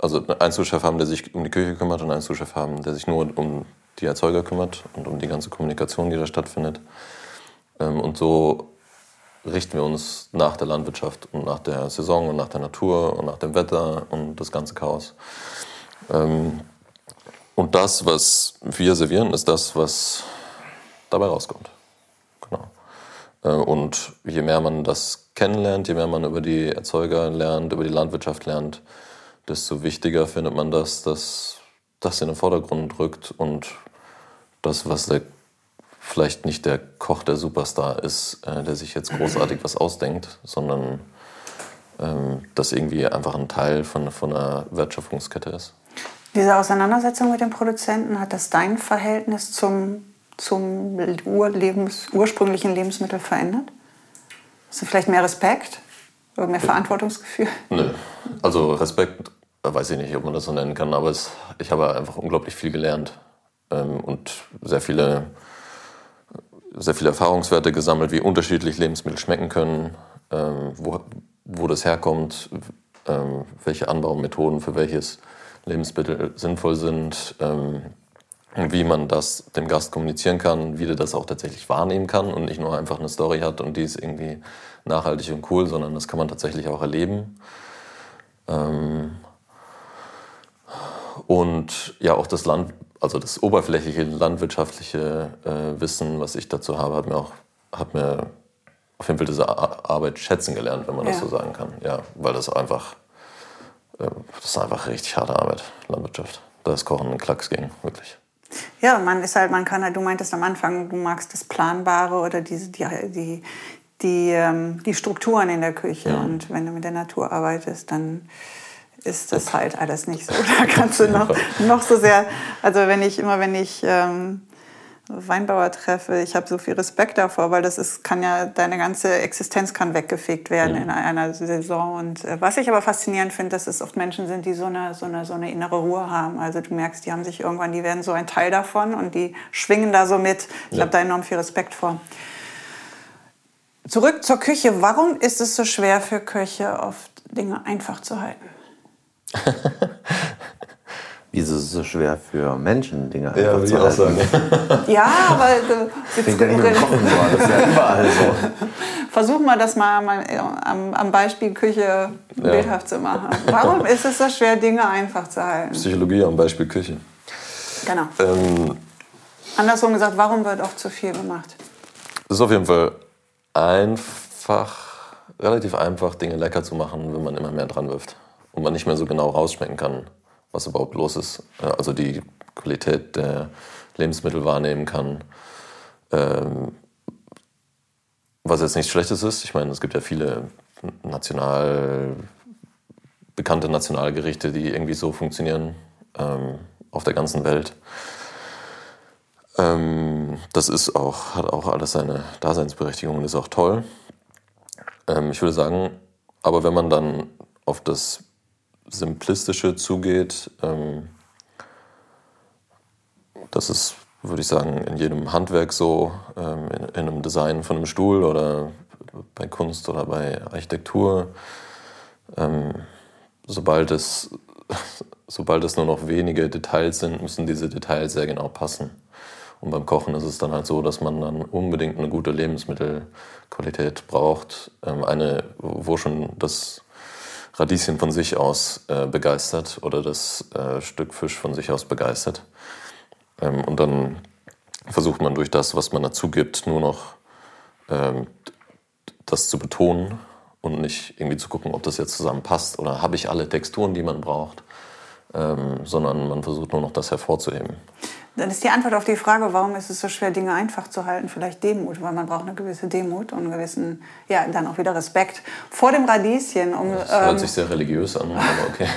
also einen Zuschef haben, der sich um die Küche kümmert und einen Zuschef haben, der sich nur um die Erzeuger kümmert und um die ganze Kommunikation, die da stattfindet. Ähm, und so richten wir uns nach der Landwirtschaft und nach der Saison und nach der Natur und nach dem Wetter und das ganze Chaos. Ähm, und das, was wir servieren, ist das, was dabei rauskommt. Genau. Äh, und je mehr man das kennenlernt, je mehr man über die Erzeuger lernt, über die Landwirtschaft lernt, desto wichtiger findet man das, dass das in den Vordergrund rückt und das, was der vielleicht nicht der Koch der Superstar ist, äh, der sich jetzt großartig was ausdenkt, sondern ähm, das irgendwie einfach ein Teil von, von einer Wertschöpfungskette ist. Diese Auseinandersetzung mit dem Produzenten, hat das dein Verhältnis zum, zum Urlebens, ursprünglichen Lebensmittel verändert? Hast du vielleicht mehr Respekt oder mehr Verantwortungsgefühl? Nö, also Respekt weiß ich nicht, ob man das so nennen kann, aber es, ich habe einfach unglaublich viel gelernt und sehr viele, sehr viele Erfahrungswerte gesammelt, wie unterschiedlich Lebensmittel schmecken können, ähm, wo, wo das herkommt, ähm, welche Anbaumethoden für welches Lebensmittel sinnvoll sind, ähm, wie man das dem Gast kommunizieren kann, wie der das auch tatsächlich wahrnehmen kann und nicht nur einfach eine Story hat und die ist irgendwie nachhaltig und cool, sondern das kann man tatsächlich auch erleben. Ähm, und ja, auch das Land, also das oberflächliche landwirtschaftliche äh, Wissen, was ich dazu habe, hat mir auch hat mir auf jeden Fall diese Arbeit schätzen gelernt, wenn man ja. das so sagen kann. Ja, weil das einfach äh, das ist einfach richtig harte Arbeit, Landwirtschaft. Da ist Kochen ein Klacks gegen, wirklich. Ja, man ist halt, man kann halt, du meintest am Anfang, du magst das Planbare oder diese, die, die, die, ähm, die Strukturen in der Küche. Ja. Und wenn du mit der Natur arbeitest, dann ist das halt alles nicht so. Da kannst du noch, noch so sehr, also wenn ich immer, wenn ich ähm, Weinbauer treffe, ich habe so viel Respekt davor, weil das ist, kann ja, deine ganze Existenz kann weggefegt werden mhm. in einer Saison. Und äh, was ich aber faszinierend finde, dass es oft Menschen sind, die so eine, so, eine, so eine innere Ruhe haben. Also du merkst, die haben sich irgendwann, die werden so ein Teil davon und die schwingen da so mit. Ich ja. habe da enorm viel Respekt vor. Zurück zur Küche. Warum ist es so schwer für Köche, oft Dinge einfach zu halten? Wieso ist es so schwer für Menschen, Dinge ja, einfach zu halten? ja, aber äh, das ja das ist ja überall so. Versuchen wir das mal am, am Beispiel Küche ja. bildhaft zu machen. Warum ist es so schwer, Dinge einfach zu halten? Psychologie am Beispiel Küche. Genau. Ähm, Andersrum gesagt, warum wird oft zu viel gemacht? Es ist auf jeden Fall einfach, relativ einfach, Dinge lecker zu machen, wenn man immer mehr dran wirft und man nicht mehr so genau rausschmecken kann, was überhaupt los ist. Also die Qualität der Lebensmittel wahrnehmen kann. Ähm, was jetzt nichts Schlechtes ist. Ich meine, es gibt ja viele national bekannte Nationalgerichte, die irgendwie so funktionieren ähm, auf der ganzen Welt. Ähm, das ist auch, hat auch alles seine Daseinsberechtigung und ist auch toll. Ähm, ich würde sagen, aber wenn man dann auf das Simplistische zugeht, ähm, das ist, würde ich sagen, in jedem Handwerk so, ähm, in, in, einem Design von einem Stuhl oder bei Kunst oder bei Architektur. Ähm, sobald, es, sobald es nur noch wenige Details sind, müssen diese Details sehr genau passen. Und beim Kochen ist es dann halt so, dass man dann unbedingt eine gute Lebensmittelqualität braucht. Ähm, eine, wo schon das Radieschen von sich aus äh, begeistert oder das äh, Stück Fisch von sich aus begeistert. Ähm, und dann versucht man durch das, was man dazu gibt, nur noch ähm, das zu betonen und nicht irgendwie zu gucken, ob das jetzt zusammenpasst oder habe ich alle Texturen, die man braucht, ähm, sondern man versucht nur noch das hervorzuheben. Dann ist die Antwort auf die Frage, warum ist es so schwer, Dinge einfach zu halten, vielleicht Demut, weil man braucht eine gewisse Demut und einen gewissen, ja, dann auch wieder Respekt vor dem Radieschen. Um, das hört ähm, sich sehr religiös an, aber okay.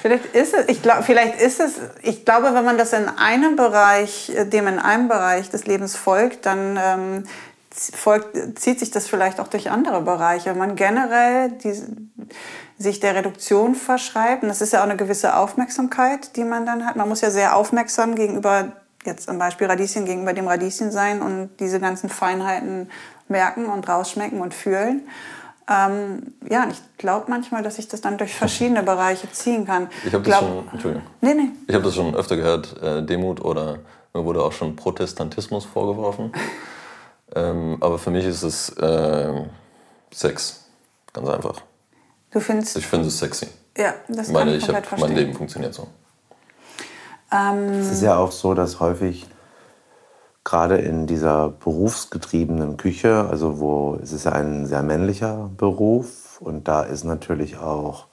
Vielleicht ist es, ich glaube, vielleicht ist es, ich glaube, wenn man das in einem Bereich, dem in einem Bereich des Lebens folgt, dann ähm, folgt, zieht sich das vielleicht auch durch andere Bereiche. Wenn man generell die, sich der Reduktion verschreibt, und das ist ja auch eine gewisse Aufmerksamkeit, die man dann hat. Man muss ja sehr aufmerksam gegenüber, jetzt am Beispiel Radieschen, gegenüber dem Radieschen sein und diese ganzen Feinheiten merken und rausschmecken und fühlen. Ähm, ja, ich glaube manchmal, dass ich das dann durch verschiedene Bereiche ziehen kann. Ich habe das schon, Entschuldigung. Nee, nee. Ich habe das schon öfter gehört, äh, Demut oder mir wurde auch schon Protestantismus vorgeworfen. ähm, aber für mich ist es äh, Sex, ganz einfach. Du findest? Ich finde es sexy. Ja, das Meine, kann ich, ich hab, Mein Leben funktioniert so. Ähm, es ist ja auch so, dass häufig gerade in dieser berufsgetriebenen Küche, also wo es ist ja ein sehr männlicher Beruf und da ist natürlich auch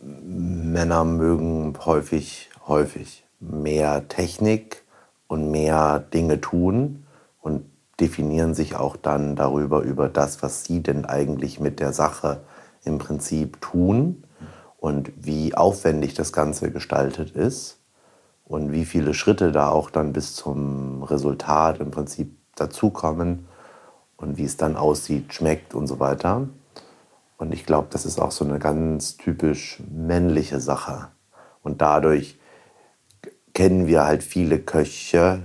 Männer mögen häufig häufig mehr Technik und mehr Dinge tun und definieren sich auch dann darüber über das, was sie denn eigentlich mit der Sache im Prinzip tun und wie aufwendig das Ganze gestaltet ist und wie viele Schritte da auch dann bis zum Resultat im Prinzip dazukommen und wie es dann aussieht, schmeckt und so weiter. Und ich glaube, das ist auch so eine ganz typisch männliche Sache. Und dadurch kennen wir halt viele Köche,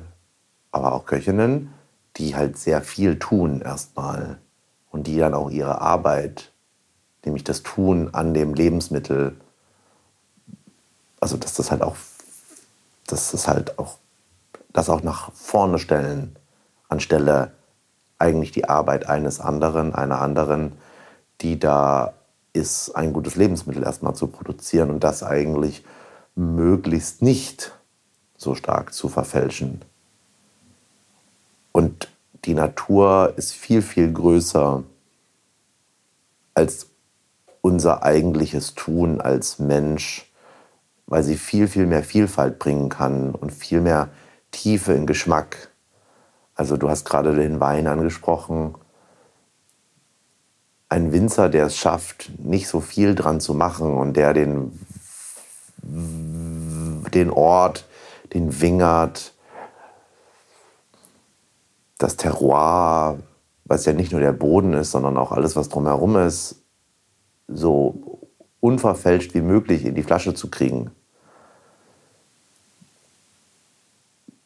aber auch Köchinnen, die halt sehr viel tun erstmal und die dann auch ihre Arbeit, nämlich das Tun an dem Lebensmittel, also dass das halt auch das ist halt auch das auch nach vorne stellen, anstelle eigentlich die Arbeit eines anderen, einer anderen, die da ist, ein gutes Lebensmittel erstmal zu produzieren und das eigentlich möglichst nicht so stark zu verfälschen. Und die Natur ist viel, viel größer als unser eigentliches Tun als Mensch weil sie viel, viel mehr Vielfalt bringen kann und viel mehr Tiefe in Geschmack. Also du hast gerade den Wein angesprochen. Ein Winzer, der es schafft, nicht so viel dran zu machen und der den, den Ort, den Wingert, das Terroir, was ja nicht nur der Boden ist, sondern auch alles, was drumherum ist, so unverfälscht wie möglich in die Flasche zu kriegen.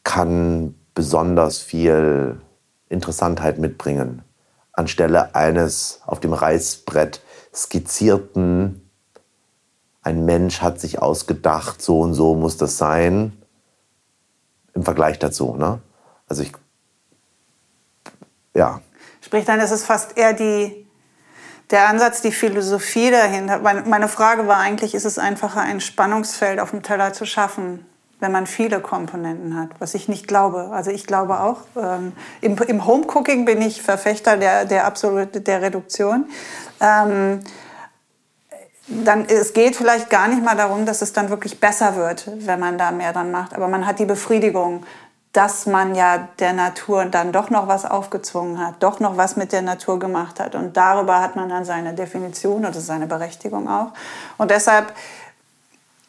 kann besonders viel Interessantheit mitbringen. Anstelle eines auf dem Reißbrett skizzierten, ein Mensch hat sich ausgedacht, so und so muss das sein, im Vergleich dazu. Ne? Also ich, ja. Sprich dann, ist es fast eher die, der Ansatz, die Philosophie dahinter. Meine Frage war eigentlich, ist es einfacher, ein Spannungsfeld auf dem Teller zu schaffen? wenn man viele Komponenten hat, was ich nicht glaube. Also ich glaube auch, ähm, im, im Homecooking bin ich Verfechter der, der absolute der Reduktion. Ähm, dann, es geht vielleicht gar nicht mal darum, dass es dann wirklich besser wird, wenn man da mehr dran macht. Aber man hat die Befriedigung, dass man ja der Natur dann doch noch was aufgezwungen hat, doch noch was mit der Natur gemacht hat. Und darüber hat man dann seine Definition oder seine Berechtigung auch. Und deshalb,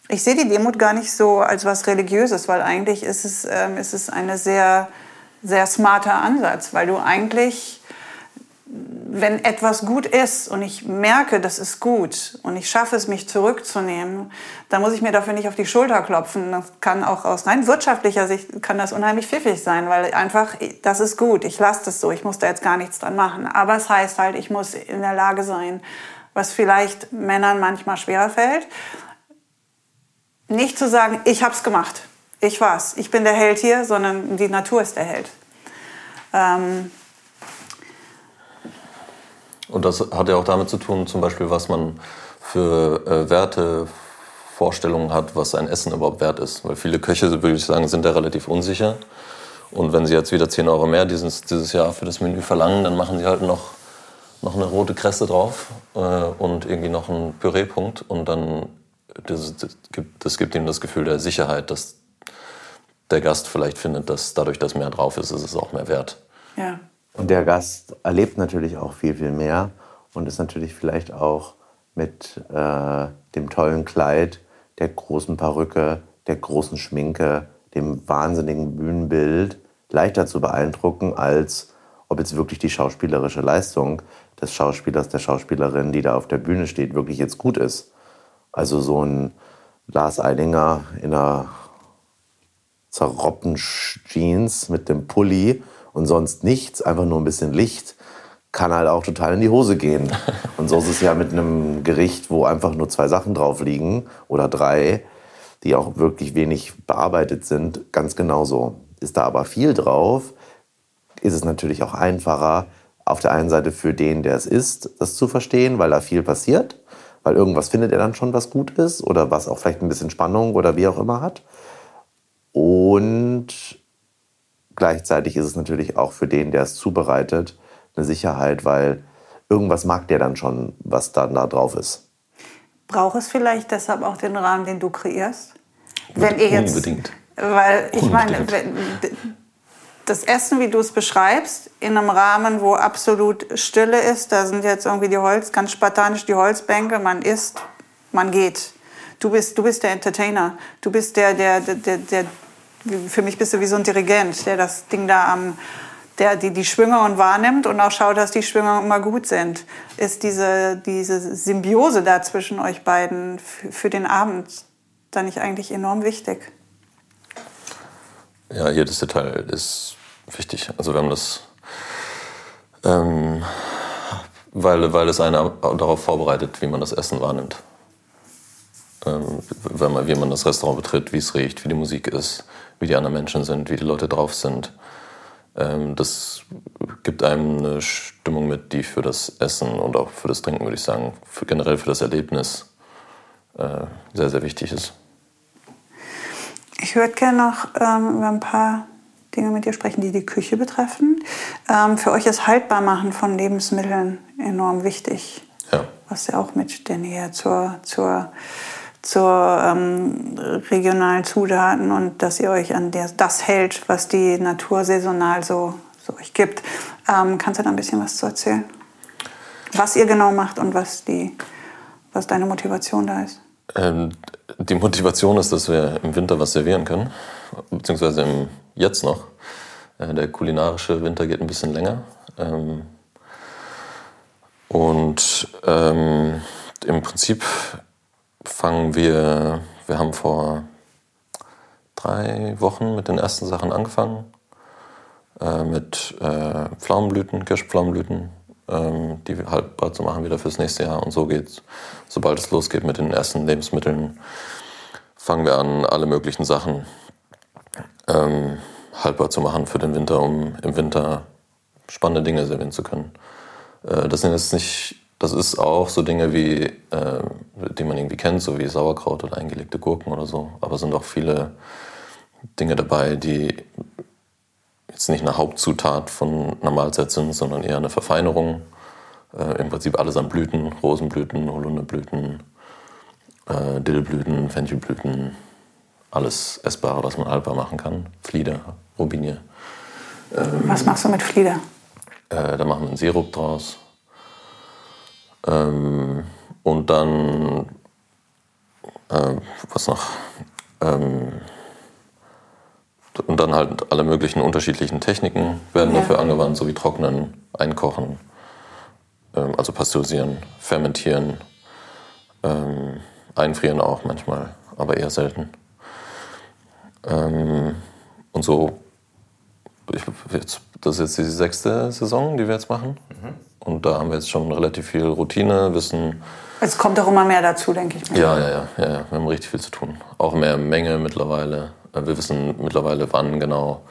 ich sehe die Demut gar nicht so als was Religiöses, weil eigentlich ist es, ähm, ist es eine sehr, sehr smarter Ansatz, weil du eigentlich wenn etwas gut ist und ich merke, das ist gut und ich schaffe es, mich zurückzunehmen, dann muss ich mir dafür nicht auf die Schulter klopfen. Das kann auch aus rein wirtschaftlicher Sicht kann das unheimlich pfiffig sein, weil einfach, das ist gut, ich lasse das so, ich muss da jetzt gar nichts dran machen. Aber es heißt halt, ich muss in der Lage sein, was vielleicht Männern manchmal schwerer fällt, nicht zu sagen, ich habe es gemacht, ich war's, ich bin der Held hier, sondern die Natur ist der Held. Ähm, und das hat ja auch damit zu tun, zum Beispiel, was man für äh, Wertevorstellungen hat, was ein Essen überhaupt wert ist. Weil viele Köche, würde ich sagen, sind da relativ unsicher. Und wenn sie jetzt wieder 10 Euro mehr dieses, dieses Jahr für das Menü verlangen, dann machen sie halt noch, noch eine rote Kresse drauf äh, und irgendwie noch einen Püreepunkt. Und dann das, das, gibt, das gibt ihm das Gefühl der Sicherheit, dass der Gast vielleicht findet, dass dadurch, dass mehr drauf ist, ist es auch mehr wert. Ja. Und der Gast erlebt natürlich auch viel, viel mehr und ist natürlich vielleicht auch mit äh, dem tollen Kleid, der großen Perücke, der großen Schminke, dem wahnsinnigen Bühnenbild leichter zu beeindrucken, als ob jetzt wirklich die schauspielerische Leistung des Schauspielers, der Schauspielerin, die da auf der Bühne steht, wirklich jetzt gut ist. Also so ein Lars Eidinger in einer zerroppten Jeans mit dem Pulli und sonst nichts, einfach nur ein bisschen Licht, kann halt auch total in die Hose gehen. Und so ist es ja mit einem Gericht, wo einfach nur zwei Sachen drauf liegen oder drei, die auch wirklich wenig bearbeitet sind, ganz genauso. Ist da aber viel drauf, ist es natürlich auch einfacher, auf der einen Seite für den, der es isst, das zu verstehen, weil da viel passiert, weil irgendwas findet er dann schon, was gut ist oder was auch vielleicht ein bisschen Spannung oder wie auch immer hat. Und Gleichzeitig ist es natürlich auch für den, der es zubereitet, eine Sicherheit, weil irgendwas mag der dann schon, was dann da drauf ist. Braucht es vielleicht deshalb auch den Rahmen, den du kreierst? Wenn ihr jetzt, Unbedingt. Weil ich Unbedingt. meine, wenn, das Essen, wie du es beschreibst, in einem Rahmen, wo absolut Stille ist, da sind jetzt irgendwie die Holz, ganz spartanisch die Holzbänke, man isst, man geht. Du bist, du bist der Entertainer. Du bist der, der, der, der, der für mich bist du wie so ein Dirigent, der das Ding da am, der die, die Schwingungen wahrnimmt und auch schaut, dass die Schwingungen immer gut sind. Ist diese, diese Symbiose da zwischen euch beiden für den Abend dann nicht eigentlich enorm wichtig? Ja, jedes Detail ist wichtig. Also wir haben das, ähm, weil, weil es einen darauf vorbereitet, wie man das Essen wahrnimmt. Ähm, wenn man, wie man das Restaurant betritt, wie es riecht, wie die Musik ist, wie die anderen Menschen sind, wie die Leute drauf sind. Ähm, das gibt einem eine Stimmung mit, die für das Essen und auch für das Trinken, würde ich sagen, für, generell für das Erlebnis äh, sehr, sehr wichtig ist. Ich würde gerne noch ähm, über ein paar Dinge mit dir sprechen, die die Küche betreffen. Ähm, für euch ist Haltbarmachen von Lebensmitteln enorm wichtig. Ja. Was ja auch mit der Nähe zur, zur zur ähm, regionalen Zutaten und dass ihr euch an der, das hält, was die Natur saisonal so, so euch gibt. Ähm, kannst du da ein bisschen was zu erzählen? Was ihr genau macht und was, die, was deine Motivation da ist? Ähm, die Motivation ist, dass wir im Winter was servieren können, beziehungsweise im, jetzt noch. Äh, der kulinarische Winter geht ein bisschen länger. Ähm, und ähm, im Prinzip fangen wir, wir haben vor drei Wochen mit den ersten Sachen angefangen. Äh, mit äh, Pflaumenblüten, Kirschpflaumenblüten, ähm, die haltbar zu machen wieder fürs nächste Jahr. Und so geht's. Sobald es losgeht mit den ersten Lebensmitteln, fangen wir an, alle möglichen Sachen ähm, haltbar zu machen für den Winter, um im Winter spannende Dinge servieren zu können. Äh, das sind jetzt nicht das ist auch so Dinge wie, äh, die man irgendwie kennt, so wie Sauerkraut oder eingelegte Gurken oder so. Aber es sind auch viele Dinge dabei, die jetzt nicht eine Hauptzutat von einer Mahlzeit sind, sondern eher eine Verfeinerung. Äh, Im Prinzip alles an Blüten, Rosenblüten, Holunderblüten, äh, Dillblüten, Fenchelblüten, alles Essbare, was man haltbar machen kann. Flieder, Robinie. Was machst du mit Flieder? Äh, da machen wir einen Sirup draus. Ähm, und dann, äh, was noch? Ähm, und dann halt alle möglichen unterschiedlichen Techniken werden Ja. dafür angewandt, so wie Trocknen, Einkochen, ähm, also Pasteurisieren, Fermentieren, ähm, Einfrieren auch manchmal, aber eher selten. Ähm, und so, ich, jetzt, das ist jetzt die sechste Saison, die wir jetzt machen. Und da haben wir jetzt schon relativ viel Routine, wissen, Es kommt auch immer mehr dazu, denke ich mir. ja, ja, ja, ja, wir haben richtig viel zu tun. Auch mehr Menge mittlerweile. Äh, Wir wissen mittlerweile, wann genau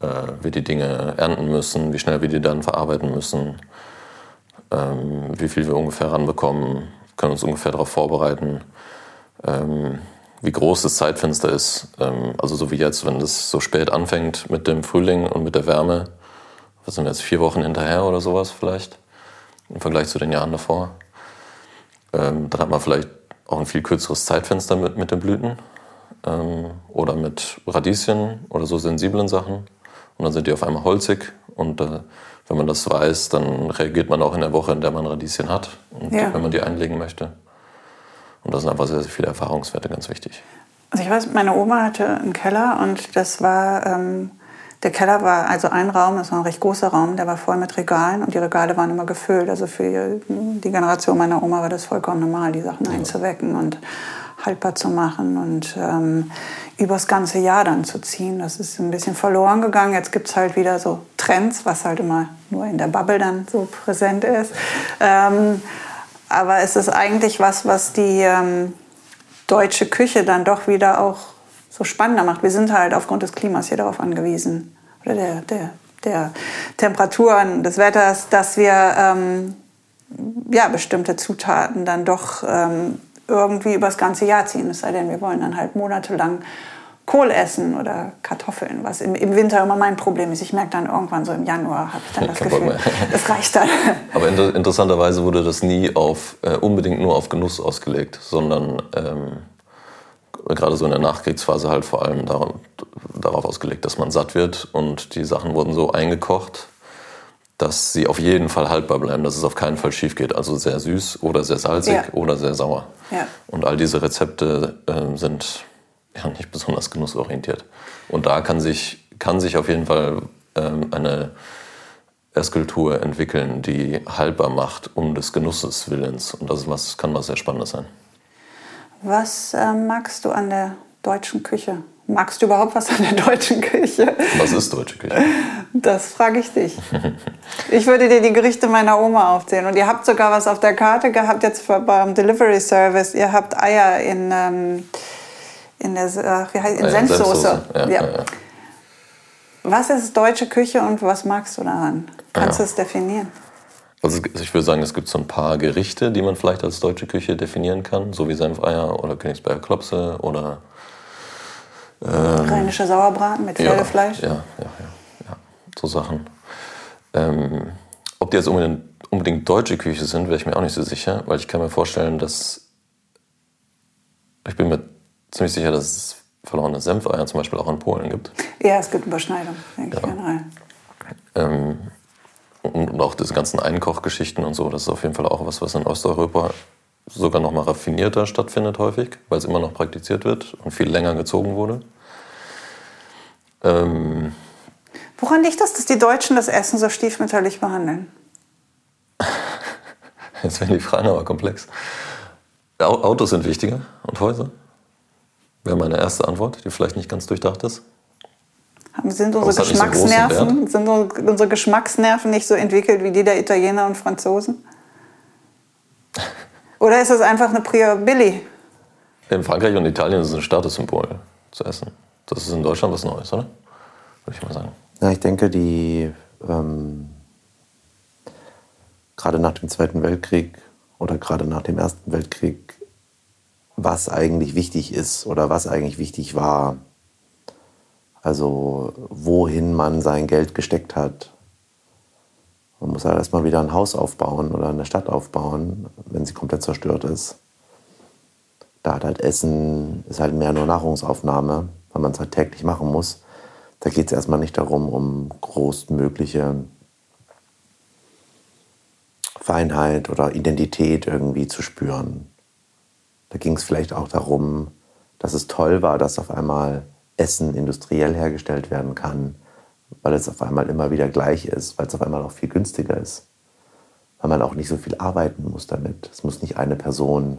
äh, wir die Dinge ernten müssen, wie schnell wir die dann verarbeiten müssen, ähm, wie viel wir ungefähr ranbekommen, können uns ungefähr darauf vorbereiten, ähm, wie groß das Zeitfenster ist. Ähm, also so wie jetzt, wenn das so spät anfängt mit dem Frühling und mit der Wärme, was sind wir jetzt, vier Wochen hinterher oder sowas vielleicht, im Vergleich zu den Jahren davor. Ähm, dann hat man vielleicht auch ein viel kürzeres Zeitfenster mit, mit den Blüten ähm, oder mit Radieschen oder so sensiblen Sachen. Und dann sind die auf einmal holzig. Und äh, wenn man das weiß, dann reagiert man auch in der Woche, in der man Radieschen hat, und Ja. wenn man die einlegen möchte. Und da sind einfach sehr, sehr viele Erfahrungswerte ganz wichtig. Also ich weiß, meine Oma hatte einen Keller und das war, ähm, der Keller war also ein Raum, das war ein recht großer Raum, der war voll mit Regalen und die Regale waren immer gefüllt. Also für die Generation meiner Oma war das vollkommen normal, die Sachen einzuwecken und haltbar zu machen und ähm, übers ganze Jahr dann zu ziehen. Das ist ein bisschen verloren gegangen. Jetzt gibt es halt wieder so Trends, was halt immer nur in der Bubble dann so präsent ist. Ähm, aber es ist eigentlich was, was die ähm, deutsche Küche dann doch wieder auch so spannender macht. Wir sind halt aufgrund des Klimas hier darauf angewiesen, oder der, der, der Temperaturen, des Wetters, dass wir ähm, ja, bestimmte Zutaten dann doch ähm, irgendwie übers ganze Jahr ziehen. Es sei denn, wir wollen dann halt monatelang Kohl essen oder Kartoffeln, was im, im Winter immer mein Problem ist. Ich merke dann irgendwann so im Januar, habe ich dann das Kein Gefühl, das reicht dann. Aber inter interessanterweise wurde das nie auf, äh, unbedingt nur auf Genuss ausgelegt, sondern ähm, gerade so in der Nachkriegsphase halt vor allem darauf, darauf ausgelegt, dass man satt wird. Und die Sachen wurden so eingekocht, dass sie auf jeden Fall haltbar bleiben, dass es auf keinen Fall schief geht. Also sehr süß oder sehr salzig Ja. oder sehr sauer. Ja. Und all diese Rezepte ähm, sind ja nicht besonders genussorientiert. Und da kann sich, kann sich auf jeden Fall ähm, eine Esskultur entwickeln, die haltbar macht um des Genusses willens. Und das was, kann was sehr Spannendes sein. Was äh, magst du an der deutschen Küche? Magst du überhaupt was an der deutschen Küche? Was ist deutsche Küche? Das frage ich dich. Ich würde dir die Gerichte meiner Oma aufzählen. Und ihr habt sogar was auf der Karte gehabt jetzt beim Delivery Service. Ihr habt Eier in, ähm, in, der, äh, wie heißt, in Senfsoße. Ja, ja. Ja, Was ist deutsche Küche und was magst du daran? Kannst du es definieren? Also es- ich würde sagen, es gibt so ein paar Gerichte, die man vielleicht als deutsche Küche definieren kann, so wie Senfeier oder Königsberger Klopse oder Rheinischer Sauerbraten mit Pferdefleisch? Ja, ja, ja, ja, so Sachen. Ähm, ob die jetzt unbedingt, unbedingt deutsche Küche sind, wäre ich mir auch nicht so sicher, weil ich kann mir vorstellen, dass ich bin mir ziemlich sicher, dass es verlorene Senfeier zum Beispiel auch in Polen gibt. Ja, es gibt Überschneidung, denke ich generell. Ähm, und, auch diese ganzen Einkochgeschichten und so, das ist auf jeden Fall auch was, was in Osteuropa sogar noch mal raffinierter stattfindet häufig, weil es immer noch praktiziert wird und viel länger gezogen wurde. Ähm, Woran liegt das, dass die Deutschen das Essen so stiefmütterlich behandeln? Jetzt werden die Fragen aber komplex. Au- Autos sind wichtiger und Häuser? Wäre meine erste Antwort, die vielleicht nicht ganz durchdacht ist. Sind unsere nicht so Geschmacksnerven, sind unsere unsere Geschmacksnerven nicht so entwickelt wie die der Italiener und Franzosen? Oder ist das einfach eine Prior Billy? In Frankreich und Italien ist es ein Statussymbol zu essen. Das ist in Deutschland was Neues, oder? Würde ich mal sagen. Ja, ich denke, die ähm, gerade nach dem Zweiten Weltkrieg oder gerade nach dem Ersten Weltkrieg, was eigentlich wichtig ist oder was eigentlich wichtig war, also wohin man sein Geld gesteckt hat. Man muss halt erstmal wieder ein Haus aufbauen oder eine Stadt aufbauen, wenn sie komplett zerstört ist. Da hat halt Essen, ist halt mehr nur Nahrungsaufnahme, weil man es halt täglich machen muss. Da geht es erstmal nicht darum, um großmögliche Feinheit oder Identität irgendwie zu spüren. Da ging es vielleicht auch darum, dass es toll war, dass auf einmal Essen industriell hergestellt werden kann, weil es auf einmal immer wieder gleich ist, weil es auf einmal auch viel günstiger ist, weil man auch nicht so viel arbeiten muss damit. Es muss nicht eine Person,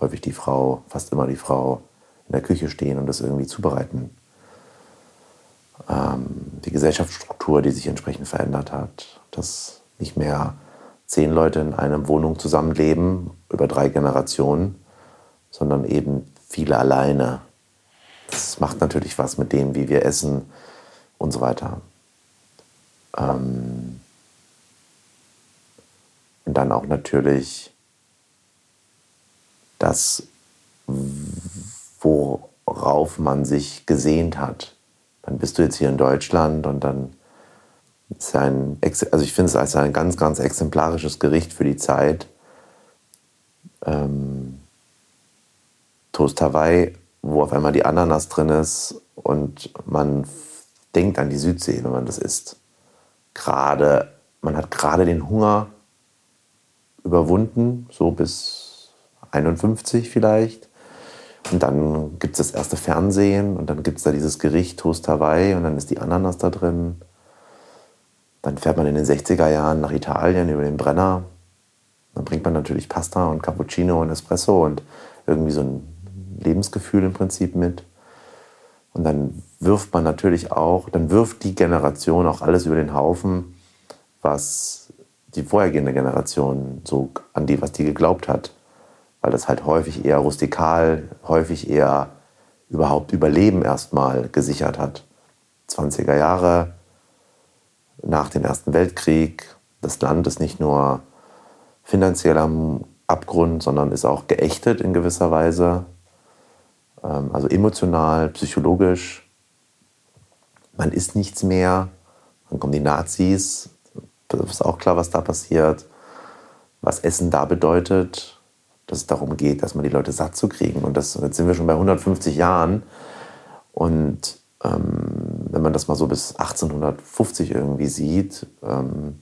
häufig die Frau, fast immer die Frau, in der Küche stehen und das irgendwie zubereiten. Ähm, die Gesellschaftsstruktur, die sich entsprechend verändert hat, dass nicht mehr zehn Leute in einer Wohnung zusammenleben über drei Generationen, sondern eben viele alleine. Das macht natürlich was mit dem, wie wir essen und so weiter. Ähm und dann auch natürlich das, worauf man sich gesehnt hat. Dann bist du jetzt hier in Deutschland und dann ist ein, also ich finde es als ein ganz, ganz exemplarisches Gericht für die Zeit. Ähm, Toast Hawaii, wo auf einmal die Ananas drin ist und man denkt an die Südsee, wenn man das isst. Gerade, man hat gerade den Hunger überwunden, so bis 51 vielleicht. Und dann gibt es das erste Fernsehen und dann gibt es da dieses Gericht Toast Hawaii und dann ist die Ananas da drin. Dann fährt man in den 60er Jahren nach Italien über den Brenner. Dann bringt man natürlich Pasta und Cappuccino und Espresso und irgendwie so ein Lebensgefühl im Prinzip mit. Und dann wirft man natürlich auch, dann wirft die Generation auch alles über den Haufen, was die vorhergehende Generation so an die, was die geglaubt hat. Weil das halt häufig eher rustikal, häufig eher überhaupt Überleben erstmal gesichert hat. 20er Jahre, nach dem Ersten Weltkrieg. Das Land ist nicht nur finanziell am Abgrund, sondern ist auch geächtet in gewisser Weise. Ähm, also emotional, psychologisch. Man ist nichts mehr. Dann kommen die Nazis. Das ist auch klar, was da passiert. Was Essen da bedeutet, dass es darum geht, dass man die Leute satt zu kriegen. Und das, jetzt sind wir schon bei 150 Jahren. Und ähm, wenn man das mal so bis 1850 irgendwie sieht ähm,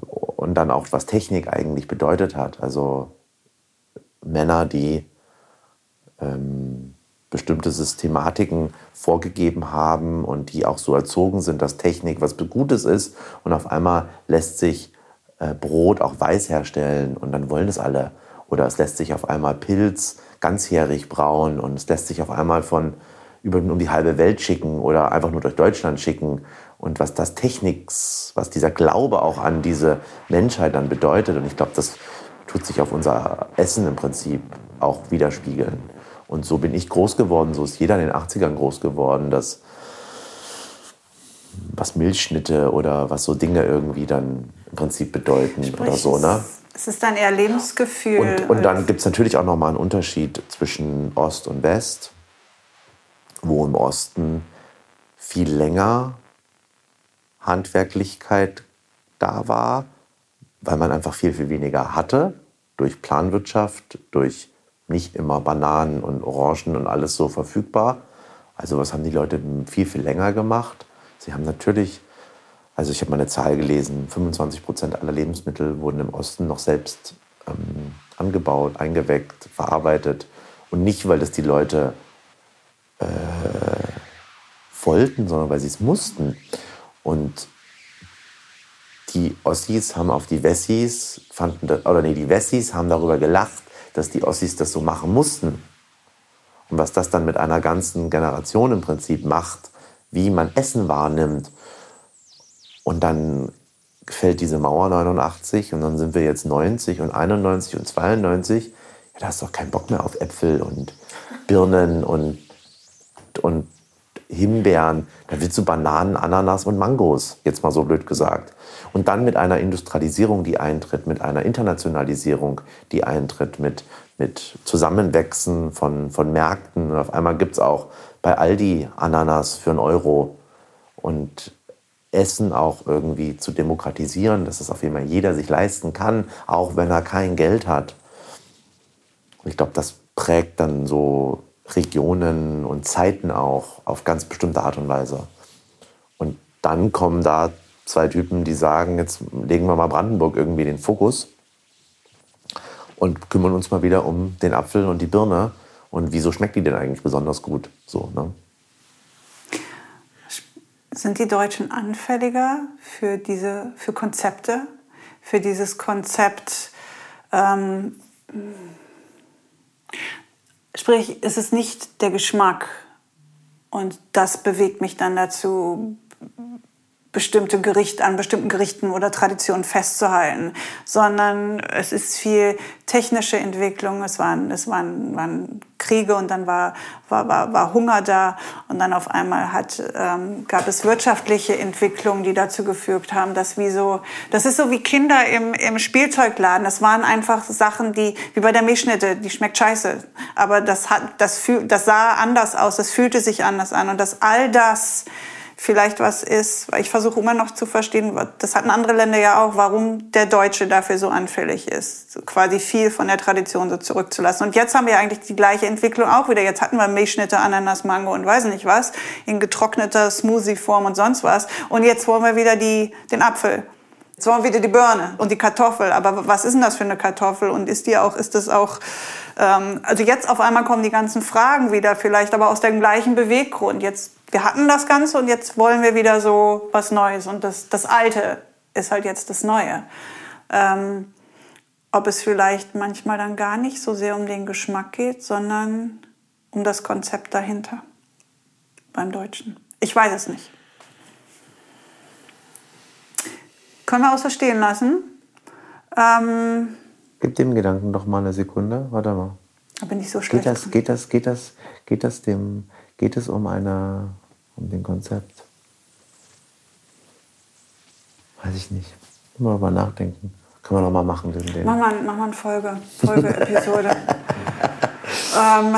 und dann auch, was Technik eigentlich bedeutet hat. Also Männer, die ähm, bestimmte Systematiken vorgegeben haben und die auch so erzogen sind, dass Technik was Gutes ist und auf einmal lässt sich äh, Brot auch weiß herstellen und dann wollen es alle. Oder es lässt sich auf einmal Pilz ganzjährig brauen und es lässt sich auf einmal von über um die halbe Welt schicken oder einfach nur durch Deutschland schicken. Und was das Techniks, was dieser Glaube auch an diese Menschheit dann bedeutet. Und ich glaube, das tut sich auf unser Essen im Prinzip auch widerspiegeln. Und so bin ich groß geworden, so ist jeder in den 80ern groß geworden, dass was Milchschnitte oder was so Dinge irgendwie dann im Prinzip bedeuten Sprich, oder so. Ne? Es ist dann eher Lebensgefühl. Und, und dann gibt es natürlich auch nochmal einen Unterschied zwischen Ost und West, wo im Osten viel länger Handwerklichkeit da war, weil man einfach viel, viel weniger hatte durch Planwirtschaft, durch nicht immer Bananen und Orangen und alles so verfügbar. Also was haben die Leute viel, viel länger gemacht? Sie haben natürlich, also ich habe mal eine Zahl gelesen, 25 Prozent aller Lebensmittel wurden im Osten noch selbst ähm, angebaut, eingeweckt, verarbeitet. Und nicht, weil das die Leute äh, wollten, sondern weil sie es mussten. Und die Ossis haben auf die Wessis, fanden, oder nee, die Wessis haben darüber gelacht, dass die Ossis das so machen mussten. Und was das dann mit einer ganzen Generation im Prinzip macht, wie man Essen wahrnimmt. Und dann fällt diese Mauer 89 und dann sind wir jetzt 90 und 91 und 92. Ja, da hast du doch keinen Bock mehr auf Äpfel und Birnen und, und Himbeeren. Da willst du Bananen, Ananas und Mangos, jetzt mal so blöd gesagt. Und dann mit einer Industrialisierung, die eintritt, mit einer Internationalisierung, die eintritt, mit, mit Zusammenwächsen von, von Märkten. Und auf einmal gibt es auch bei Aldi Ananas für einen Euro. Und Essen auch irgendwie zu demokratisieren, dass es auf jeden Fall jeder sich leisten kann, auch wenn er kein Geld hat. Ich glaube, das prägt dann so Regionen und Zeiten auch auf ganz bestimmte Art und Weise. Und dann kommen da zwei Typen, die sagen, jetzt legen wir mal Brandenburg irgendwie den Fokus und kümmern uns mal wieder um den Apfel und die Birne. Und wieso schmeckt die denn eigentlich besonders gut? So, ne? Sind die Deutschen anfälliger für diese, für Konzepte, für dieses Konzept? Ähm, sprich, ist es nicht der Geschmack. Und das bewegt mich dann dazu, bestimmte Gericht, an bestimmten Gerichten oder Traditionen festzuhalten, sondern es ist viel technische Entwicklung, es waren, es waren, waren Kriege und dann war, war, war, war Hunger da. Und dann auf einmal hat, ähm, gab es wirtschaftliche Entwicklungen, die dazu geführt haben, dass wie so, das ist so wie Kinder im, im Spielzeugladen, das waren einfach Sachen, die, wie bei der Milchschnitte, die schmeckt scheiße, aber das hat, das fühl, das sah anders aus, das fühlte sich anders an. Und dass all das, vielleicht was ist, weil ich versuche immer noch zu verstehen, das hatten andere Länder ja auch, warum der Deutsche dafür so anfällig ist, quasi viel von der Tradition so zurückzulassen. Und jetzt haben wir eigentlich die gleiche Entwicklung auch wieder. Jetzt hatten wir Milchschnitte, Ananas, Mango und weiß nicht was, in getrockneter Smoothie-Form und sonst was. Und jetzt wollen wir wieder die, den Apfel. Jetzt wollen wir wieder die Birne und die Kartoffel. Aber was ist denn das für eine Kartoffel? Und ist die auch, ist das auch, ähm, also jetzt auf einmal kommen die ganzen Fragen wieder, vielleicht aber aus dem gleichen Beweggrund. Jetzt wir hatten das Ganze und jetzt wollen wir wieder so was Neues. Und das, das Alte ist halt jetzt das Neue. Ähm, ob es vielleicht manchmal dann gar nicht so sehr um den Geschmack geht, sondern um das Konzept dahinter beim Deutschen. Ich weiß es nicht. Können wir außer stehen lassen. Ähm, Gib dem Gedanken doch mal eine Sekunde. Warte mal. Da bin ich so schlecht. Geht das, geht das, geht das, geht das dem, geht es um eine um den Konzept. Weiß ich nicht. Mal drüber nachdenken. Kann man noch mal machen. Den, den. Mach, mal, mach mal eine Folge, Folge-Episode. ähm,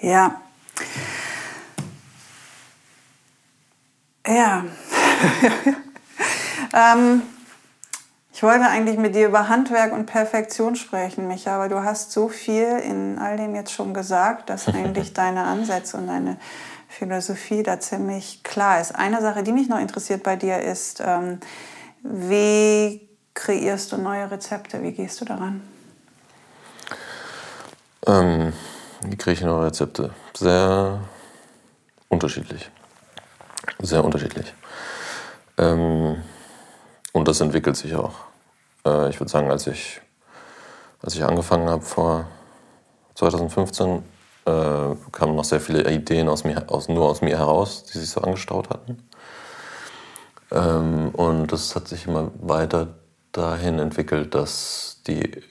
ja. Ja. ähm, ich wollte eigentlich mit dir über Handwerk und Perfektion sprechen, Micha, aber du hast so viel in all dem jetzt schon gesagt, dass eigentlich deine Ansätze und deine Philosophie da ziemlich klar ist. Eine Sache, die mich noch interessiert bei dir ist, ähm, wie kreierst du neue Rezepte? Wie gehst du daran? Ähm, wie kriege ich neue Rezepte? Sehr unterschiedlich. Sehr unterschiedlich. Ähm, und das entwickelt sich auch. Äh, ich würde sagen, als ich, als ich angefangen habe vor 2015, äh, kamen noch sehr viele Ideen aus mir, aus, nur aus mir heraus, die sich so angestaut hatten. Ähm, und das hat sich immer weiter dahin entwickelt, dass die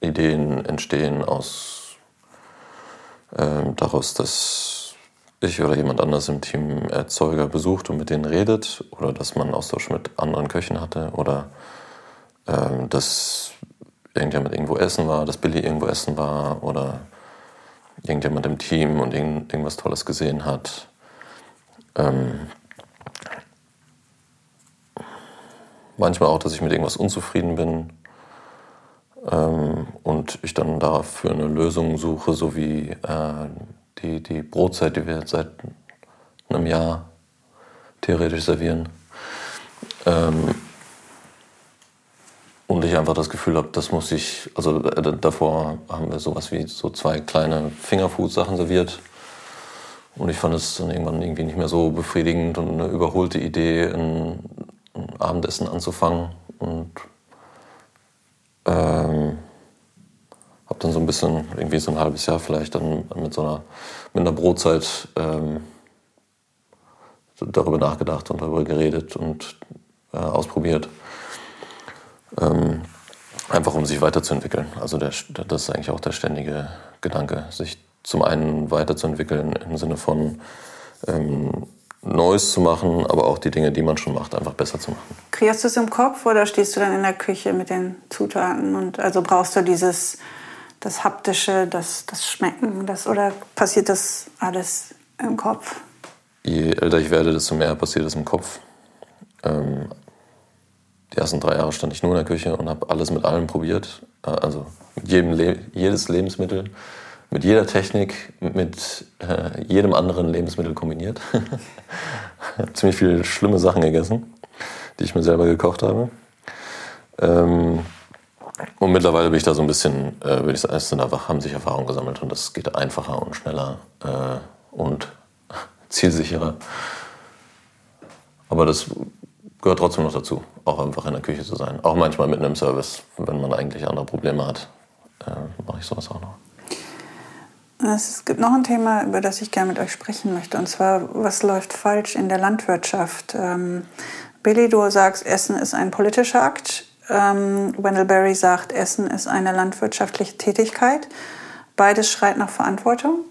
Ideen entstehen aus äh, daraus, dass ich oder jemand anders im Team Erzeuger besucht und mit denen redet oder dass man Austausch mit anderen Köchen hatte oder ähm, dass irgendjemand irgendwo essen war, dass Billy irgendwo essen war oder irgendjemand im Team und irgend, irgendwas Tolles gesehen hat. Ähm, manchmal auch, dass ich mit irgendwas unzufrieden bin ähm, und ich dann dafür eine Lösung suche, so wie äh, die, die Brotzeit, die wir jetzt seit einem Jahr theoretisch servieren. Ähm, und ich einfach das Gefühl habe, das muss ich, also äh, davor haben wir sowas wie so zwei kleine Fingerfood-Sachen serviert. Und ich fand es dann irgendwann irgendwie nicht mehr so befriedigend und eine überholte Idee, ein, ein Abendessen anzufangen. Und ähm, habe dann so ein bisschen, irgendwie so ein halbes Jahr vielleicht dann mit so einer, mit einer Brotzeit ähm, darüber nachgedacht und darüber geredet und äh, ausprobiert. Ähm, einfach um sich weiterzuentwickeln. Also der, das ist eigentlich auch der ständige Gedanke, sich zum einen weiterzuentwickeln im Sinne von ähm, Neues zu machen, aber auch die Dinge, die man schon macht, einfach besser zu machen. Kreierst du es im Kopf oder stehst du dann in der Küche mit den Zutaten und also brauchst du dieses das Haptische, das, das Schmecken, das, oder passiert das alles im Kopf? Je älter ich werde, desto mehr passiert es im Kopf. Ähm, die ersten drei Jahre stand ich nur in der Küche und habe alles mit allem probiert. Äh, also mit jedem Le jedes Lebensmittel, mit jeder Technik, mit äh, jedem anderen Lebensmittel kombiniert. habe ziemlich viele schlimme Sachen gegessen, die ich mir selber gekocht habe. Ähm, und mittlerweile bin ich da so ein bisschen, äh, würde ich sagen, sind einfach, haben sich Erfahrungen gesammelt und das geht einfacher und schneller äh, und zielsicherer. Aber das gehört trotzdem noch dazu, auch einfach in der Küche zu sein. Auch manchmal mitten im Service, wenn man eigentlich andere Probleme hat, äh, mache ich sowas auch noch. Es gibt noch ein Thema, über das ich gerne mit euch sprechen möchte, und zwar, was läuft falsch in der Landwirtschaft? Ähm, Billy, du sagst, Essen ist ein politischer Akt. Ähm, Wendell Berry sagt, Essen ist eine landwirtschaftliche Tätigkeit. Beides schreit nach Verantwortung.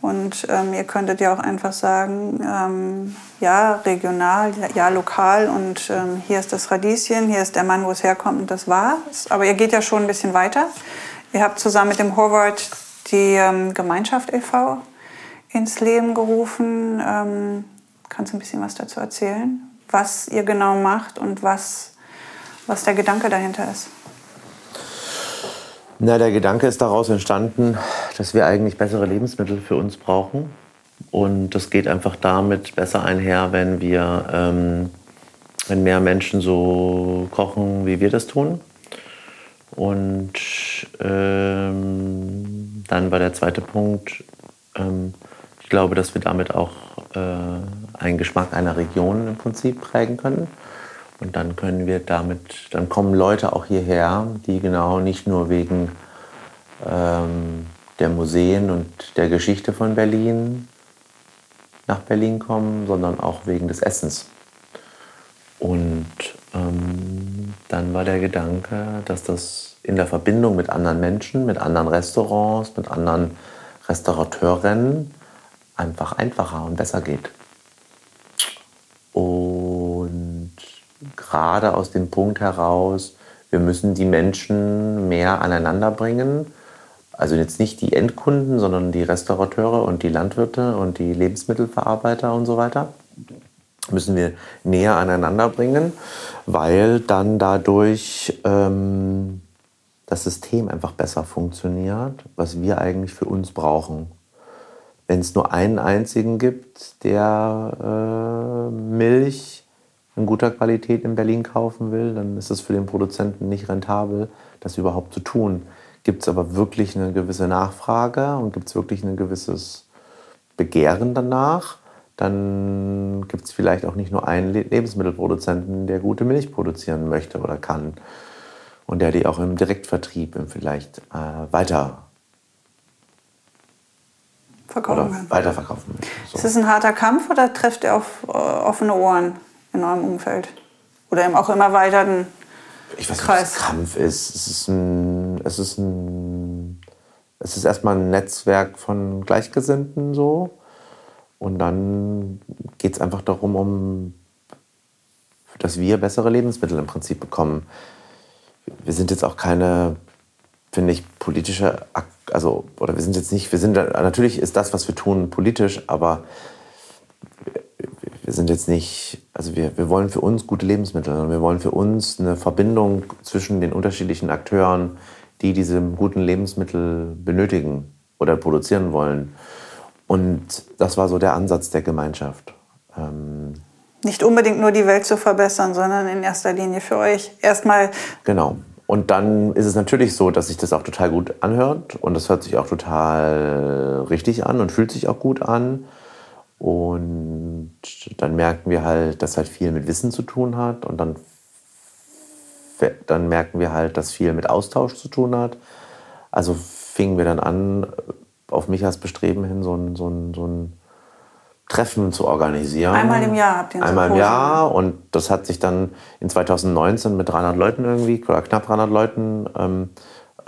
Und ähm, ihr könntet ja auch einfach sagen, ähm, ja, regional, ja, lokal und ähm, hier ist das Radieschen, hier ist der Mann, wo es herkommt und das war's. Aber ihr geht ja schon ein bisschen weiter. Ihr habt zusammen mit dem Horvath die ähm, Gemeinschaft e.V. ins Leben gerufen. Ähm, kannst du ein bisschen was dazu erzählen? Was ihr genau macht und was, was der Gedanke dahinter ist? Na, der Gedanke ist daraus entstanden, dass wir eigentlich bessere Lebensmittel für uns brauchen. Und das geht einfach damit besser einher, wenn wir, ähm, wenn mehr Menschen so kochen, wie wir das tun. Und ähm, dann war der zweite Punkt, ähm, ich glaube, dass wir damit auch äh, einen Geschmack einer Region im Prinzip prägen können. Und dann können wir damit, dann kommen Leute auch hierher, die genau nicht nur wegen ähm, der Museen und der Geschichte von Berlin nach Berlin kommen, sondern auch wegen des Essens. Und ähm, dann war der Gedanke, dass das in der Verbindung mit anderen Menschen, mit anderen Restaurants, mit anderen Restaurateurinnen einfach einfacher und besser geht. Gerade aus dem Punkt heraus, wir müssen die Menschen mehr aneinander bringen. Also jetzt nicht die Endkunden, sondern die Restaurateure und die Landwirte und die Lebensmittelverarbeiter und so weiter müssen wir näher aneinander bringen, weil dann dadurch ähm, das System einfach besser funktioniert, was wir eigentlich für uns brauchen. Wenn es nur einen einzigen gibt, der äh, Milch in guter Qualität in Berlin kaufen will, dann ist es für den Produzenten nicht rentabel, das überhaupt zu tun. Gibt es aber wirklich eine gewisse Nachfrage und gibt es wirklich ein gewisses Begehren danach, dann gibt es vielleicht auch nicht nur einen Lebensmittelproduzenten, der gute Milch produzieren möchte oder kann und der die auch im Direktvertrieb vielleicht äh, weiter verkaufen oder weiterverkaufen möchte. So. Ist das ein harter Kampf oder trefft ihr auf äh, offene Ohren? In eurem Umfeld? Oder im auch im erweiterten ich weiß Kreis? Nicht, was Kampf ist. Es ist ein, es ist ein, es ist erstmal ein Netzwerk von Gleichgesinnten so. Und dann geht es einfach darum, um, dass wir bessere Lebensmittel im Prinzip bekommen. Wir sind jetzt auch keine, finde ich, politische, also, oder wir sind jetzt nicht, wir sind, natürlich ist das, was wir tun, politisch, aber wir sind jetzt nicht, also wir, wir wollen für uns gute Lebensmittel und wir wollen für uns eine Verbindung zwischen den unterschiedlichen Akteuren, die diese guten Lebensmittel benötigen oder produzieren wollen. Und das war so der Ansatz der Gemeinschaft. Ähm nicht unbedingt nur die Welt zu verbessern, sondern in erster Linie für euch erstmal. Genau. Und dann ist es natürlich so, dass sich das auch total gut anhört und das hört sich auch total richtig an und fühlt sich auch gut an. Und dann merken wir halt, dass halt viel mit Wissen zu tun hat. Und dann, dann merken wir halt, dass viel mit Austausch zu tun hat. Also fingen wir dann an, auf mich als Bestreben hin so ein, so ein, so ein Treffen zu organisieren. Einmal im Jahr habt ihr Einmal im Jahr. Und das hat sich dann in 2019 mit 300 Leuten irgendwie, oder knapp 300 Leuten, ähm,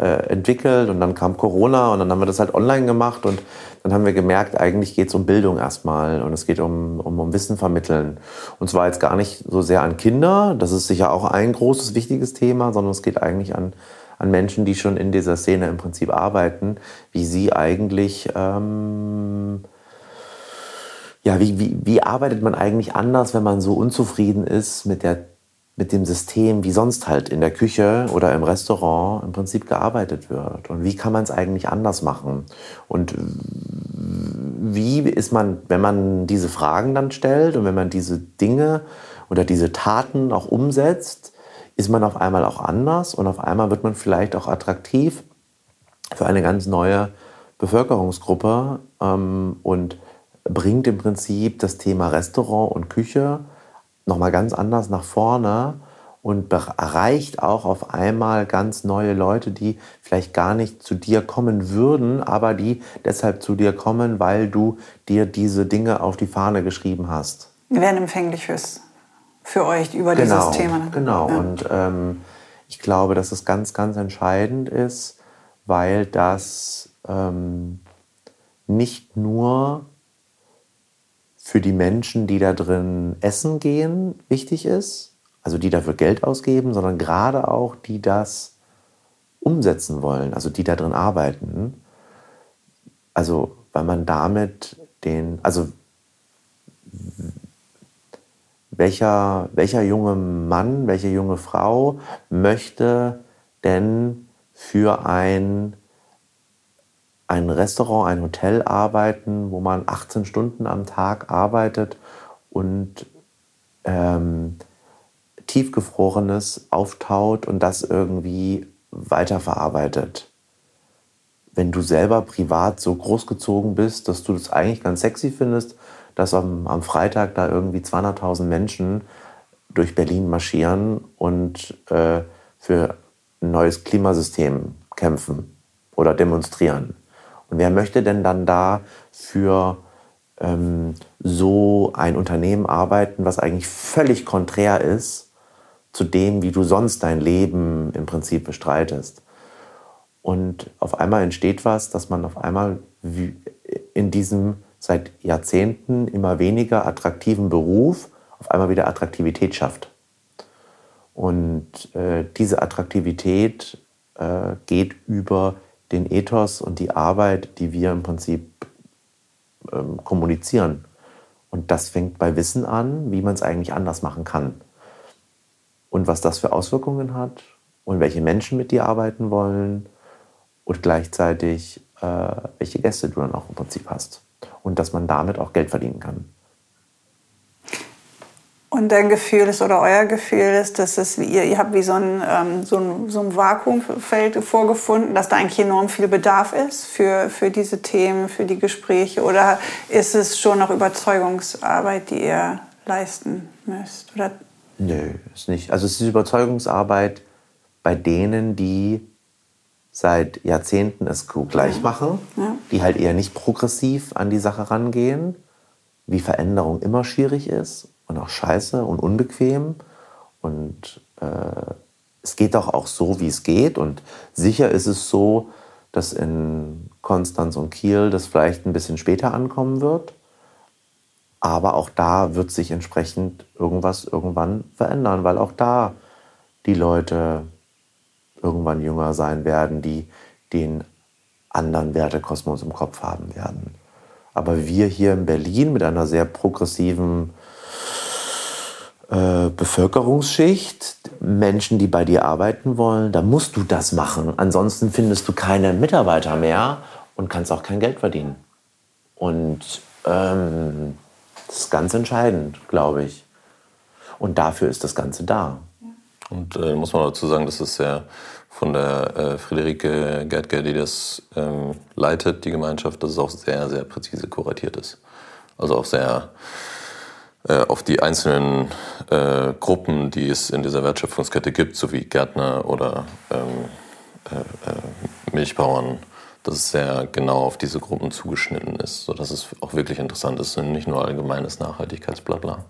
äh, entwickelt und dann kam Corona und dann haben wir das halt online gemacht und dann haben wir gemerkt, eigentlich geht es um Bildung erstmal und es geht um, um, um Wissen vermitteln. Und zwar jetzt gar nicht so sehr an Kinder, das ist sicher auch ein großes, wichtiges Thema, sondern es geht eigentlich an, an Menschen, die schon in dieser Szene im Prinzip arbeiten, wie sie eigentlich... Ähm, ja, wie, wie, wie arbeitet man eigentlich anders, wenn man so unzufrieden ist mit der mit dem System, wie sonst halt in der Küche oder im Restaurant im Prinzip gearbeitet wird. Und wie kann man es eigentlich anders machen? Und wie ist man, wenn man diese Fragen dann stellt und wenn man diese Dinge oder diese Taten auch umsetzt, ist man auf einmal auch anders und auf einmal wird man vielleicht auch attraktiv für eine ganz neue Bevölkerungsgruppe ähm, und bringt im Prinzip das Thema Restaurant und Küche nochmal ganz anders nach vorne und erreicht auch auf einmal ganz neue Leute, die vielleicht gar nicht zu dir kommen würden, aber die deshalb zu dir kommen, weil du dir diese Dinge auf die Fahne geschrieben hast. Wir werden empfänglich fürs, für euch über genau, dieses Thema. Genau, ja. und ähm, ich glaube, dass es ganz, ganz entscheidend ist, weil das ähm, nicht nur für die Menschen, die da drin essen gehen, wichtig ist, also die dafür Geld ausgeben, sondern gerade auch die das umsetzen wollen, also die da drin arbeiten. Also weil man damit den, also welcher, welcher junge Mann, welche junge Frau möchte denn für ein ein Restaurant, ein Hotel arbeiten, wo man 18 Stunden am Tag arbeitet und ähm, tiefgefrorenes auftaut und das irgendwie weiterverarbeitet. Wenn du selber privat so großgezogen bist, dass du das eigentlich ganz sexy findest, dass am, am Freitag da irgendwie 200.000 Menschen durch Berlin marschieren und äh, für ein neues Klimasystem kämpfen oder demonstrieren und wer möchte denn dann da für ähm, so ein Unternehmen arbeiten, was eigentlich völlig konträr ist zu dem, wie du sonst dein Leben im Prinzip bestreitest? Und auf einmal entsteht was, dass man auf einmal in diesem seit Jahrzehnten immer weniger attraktiven Beruf auf einmal wieder Attraktivität schafft. Und äh, diese Attraktivität äh, geht über den Ethos und die Arbeit, die wir im Prinzip ähm, kommunizieren. Und das fängt bei Wissen an, wie man es eigentlich anders machen kann. Und was das für Auswirkungen hat und welche Menschen mit dir arbeiten wollen und gleichzeitig äh, welche Gäste du dann auch im Prinzip hast. Und dass man damit auch Geld verdienen kann. Und dein Gefühl ist oder euer Gefühl ist, dass es, ihr, ihr habt wie so ein, ähm, so, ein, so ein Vakuumfeld vorgefunden, dass da eigentlich enorm viel Bedarf ist für, für diese Themen, für die Gespräche? Oder ist es schon noch Überzeugungsarbeit, die ihr leisten müsst? Oder? Nö, ist nicht. Also es ist Überzeugungsarbeit bei denen, die seit Jahrzehnten es gleich machen, ja. die halt eher nicht progressiv an die Sache rangehen, wie Veränderung immer schwierig ist und auch scheiße und unbequem. Und äh, es geht doch auch so, wie es geht. Und sicher ist es so, dass in Konstanz und Kiel das vielleicht ein bisschen später ankommen wird. Aber auch da wird sich entsprechend irgendwas irgendwann verändern, weil auch da die Leute irgendwann jünger sein werden, die den anderen Wertekosmos im Kopf haben werden. Aber wir hier in Berlin mit einer sehr progressiven äh, Bevölkerungsschicht, Menschen, die bei dir arbeiten wollen, da musst du das machen. Ansonsten findest du keine Mitarbeiter mehr und kannst auch kein Geld verdienen. Und ähm, das ist ganz entscheidend, glaube ich. Und dafür ist das Ganze da. Und äh, muss man dazu sagen, dass es ja von der äh, Friederike Gerdger, die das ähm, leitet, die Gemeinschaft, dass es auch sehr, sehr präzise kuratiert ist. Also auch sehr äh, auf die einzelnen äh, Gruppen, die es in dieser Wertschöpfungskette gibt, sowie Gärtner oder ähm, äh, äh, Milchbauern, dass es sehr genau auf diese Gruppen zugeschnitten ist, sodass es auch wirklich interessant ist und nicht nur allgemeines Nachhaltigkeitsblabla.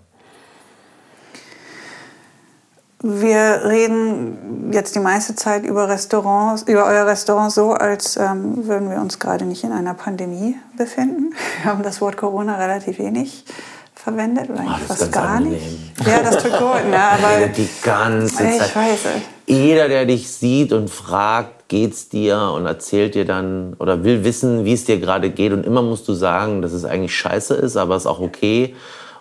Wir reden jetzt die meiste Zeit über Restaurants, über euer Restaurant so, als ähm, würden wir uns gerade nicht in einer Pandemie befinden. Wir haben das Wort Corona relativ wenig verwendet oder eigentlich oh, fast gar angenehm. nicht. Ja, das tut gut. Ne? Aber die ganze Zeit. Ich weiß. Jeder, der dich sieht und fragt, geht's dir und erzählt dir dann oder will wissen, wie es dir gerade geht und immer musst du sagen, dass es eigentlich scheiße ist, aber es ist auch okay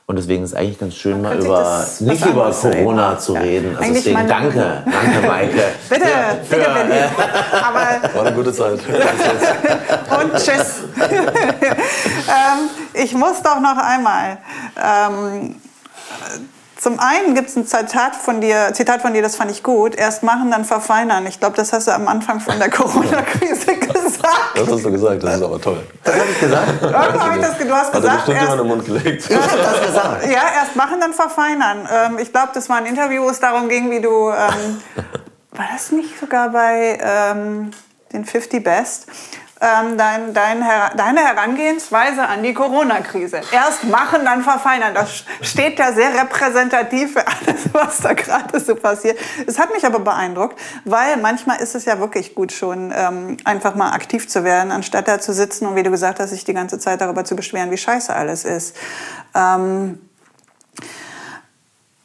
Und deswegen ist es eigentlich ganz schön, mal über, nicht über anderes reden. Corona zu Ja. reden. Also Eigentlich deswegen danke, danke Maike. Bitte, bitte, für, bitte. Aber War eine gute Zeit. Und tschüss. ähm, ich muss doch noch einmal. Ähm, zum einen gibt es ein Zitat von, dir, Zitat von dir, das fand ich gut. Erst machen, dann verfeinern. Ich glaube, das hast du am Anfang von der Corona-Krise gesagt. Das hast du gesagt, das ist aber toll. Das habe ich gesagt. Irgendwo hab ich das, du hast Hat er gesagt, bestimmt erst, jemand im Mund gelegt. Habe das gesagt. ja, erst machen, dann verfeinern. Ähm, ich glaube, das war ein Interview, wo es darum ging, wie du. Ähm, war das nicht sogar bei ähm, den 50 Best? Ähm, dein, dein, deine Herangehensweise an die Corona-Krise. Erst machen, dann verfeinern. Das steht ja sehr repräsentativ für alles, was da gerade so passiert. Es hat mich aber beeindruckt, weil manchmal ist es ja wirklich gut schon, ähm, einfach mal aktiv zu werden, anstatt da zu sitzen und wie du gesagt hast, sich die ganze Zeit darüber zu beschweren, wie scheiße alles ist. Ähm,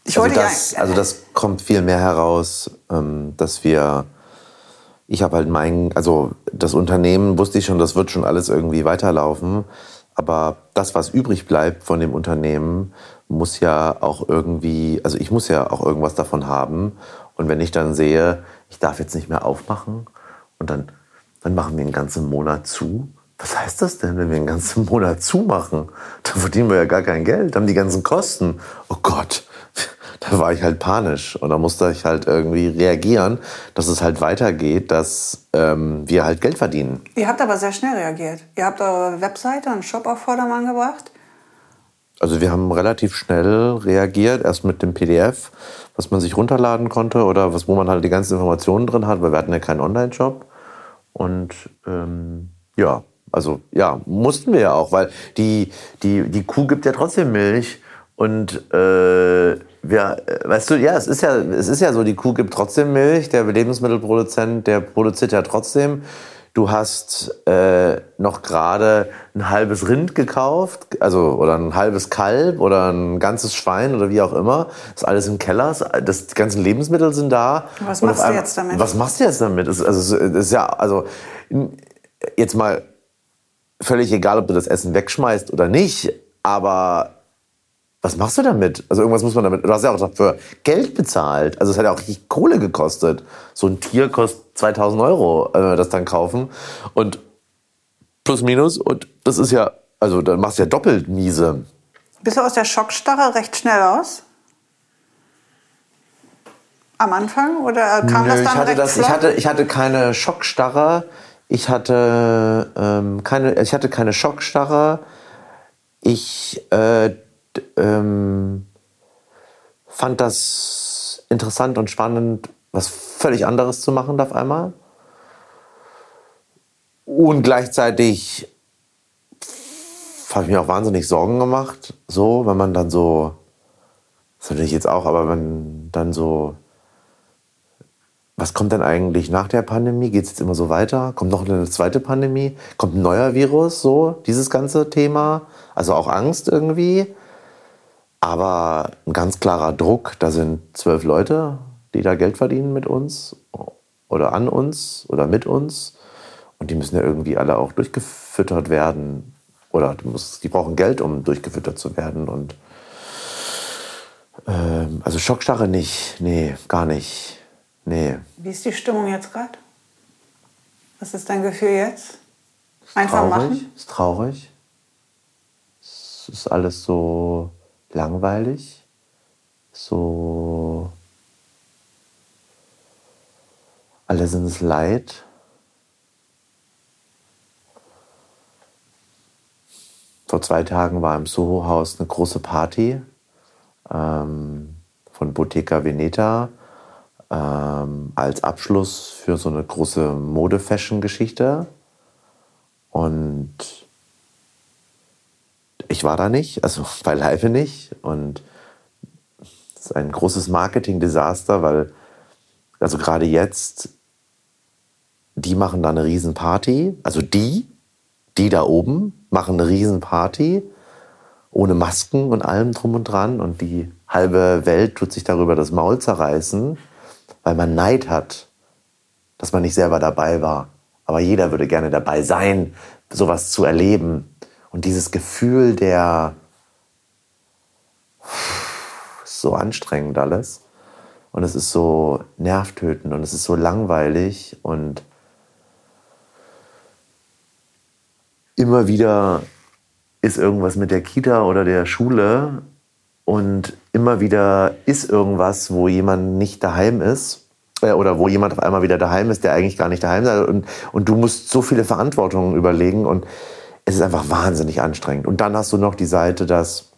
ich Also wollte das, ja, also das kommt viel mehr heraus, ähm, dass wir, ich habe halt mein, also das Unternehmen wusste ich schon, das wird schon alles irgendwie weiterlaufen, aber das, was übrig bleibt von dem Unternehmen, muss ja auch irgendwie, also ich muss ja auch irgendwas davon haben und wenn ich dann sehe, ich darf jetzt nicht mehr aufmachen und dann, dann machen wir einen ganzen Monat zu. Was heißt das denn, wenn wir einen ganzen Monat zumachen? Dann verdienen wir ja gar kein Geld, haben die ganzen Kosten. Oh Gott, da war ich halt panisch und da musste ich halt irgendwie reagieren, dass es halt weitergeht, dass ähm, wir halt Geld verdienen. ihr habt aber sehr schnell reagiert. Ihr habt eure Webseite und Shop auf Vordermann gebracht. Also wir haben relativ schnell reagiert, erst mit dem PDF, was man sich runterladen konnte oder was, wo man halt die ganzen Informationen drin hat, weil wir hatten ja keinen Online-Shop. Und ähm, ja, also ja, mussten wir ja auch, weil die, die, die Kuh gibt ja trotzdem Milch. Und äh, wir, äh, weißt du, ja, es ist ja, es ist ja so, die Kuh gibt trotzdem Milch, der Lebensmittelproduzent, der produziert ja trotzdem. Du hast äh, noch gerade ein halbes Rind gekauft, also oder ein halbes Kalb oder ein ganzes Schwein oder wie auch immer. Das ist alles im Keller, das, die ganzen Lebensmittel sind da. Was machst auf du einmal- jetzt damit? Was machst du jetzt damit? Ist- also, das ist ja, also jetzt mal völlig egal, ob du das Essen wegschmeißt oder nicht, aber was machst du damit? Also irgendwas muss man damit. Du hast ja auch dafür Geld bezahlt. Also es hat ja auch richtig Kohle gekostet. So ein Tier kostet 2000 Euro, wenn wir das dann kaufen. Und plus minus. Und das ist ja, also dann machst du ja doppelt miese. Bist du aus der Schockstarre recht schnell raus? Am Anfang? Oder kam das Nö, dann ich hatte recht das, ich hatte, ich hatte keine Schockstarre. Ich hatte ähm, keine, ich hatte keine Schockstarre. Ich äh, ähm, fand das interessant und spannend, was völlig anderes zu machen auf einmal. Und gleichzeitig habe ich mir auch wahnsinnig Sorgen gemacht, so, wenn man dann so, das natürlich jetzt auch, aber wenn dann so was kommt denn eigentlich nach der Pandemie? Geht es jetzt immer so weiter? Kommt noch eine zweite Pandemie? Kommt ein neuer Virus? So, dieses ganze Thema. Also auch Angst irgendwie. Aber ein ganz klarer Druck. Da sind zwölf Leute, die da Geld verdienen mit uns oder an uns oder mit uns. Und die müssen ja irgendwie alle auch durchgefüttert werden. Oder die, muss, die brauchen Geld, um durchgefüttert zu werden. Und ähm, also Schockstarre nicht. Nee, gar nicht. Nee. Wie ist die Stimmung jetzt gerade? Was ist dein Gefühl jetzt? Einfach traurig, machen? Ist traurig. Es ist alles so langweilig. So. Alle sind es leid. Vor zwei Tagen war im Soho-Haus eine große Party ähm, von Bottega Veneta ähm, als Abschluss für so eine große Mode-Fashion-Geschichte. Und ich war da nicht, also beileibe nicht. Und es ist ein großes Marketing-Desaster, weil, also gerade jetzt, die machen da eine Riesenparty. Also die, die da oben, machen eine Riesenparty ohne Masken und allem drum und dran. Und die halbe Welt tut sich darüber das Maul zerreißen, weil man Neid hat, dass man nicht selber dabei war. Aber jeder würde gerne dabei sein, sowas zu erleben. Und dieses Gefühl der, so anstrengend alles. Und es ist so nervtötend und es ist so langweilig und immer wieder ist irgendwas mit der Kita oder der Schule und immer wieder ist irgendwas, wo jemand nicht daheim ist äh, oder wo jemand auf einmal wieder daheim ist, der eigentlich gar nicht daheim ist und, und du musst so viele Verantwortungen überlegen und es ist einfach wahnsinnig anstrengend. Und dann hast du noch die Seite, dass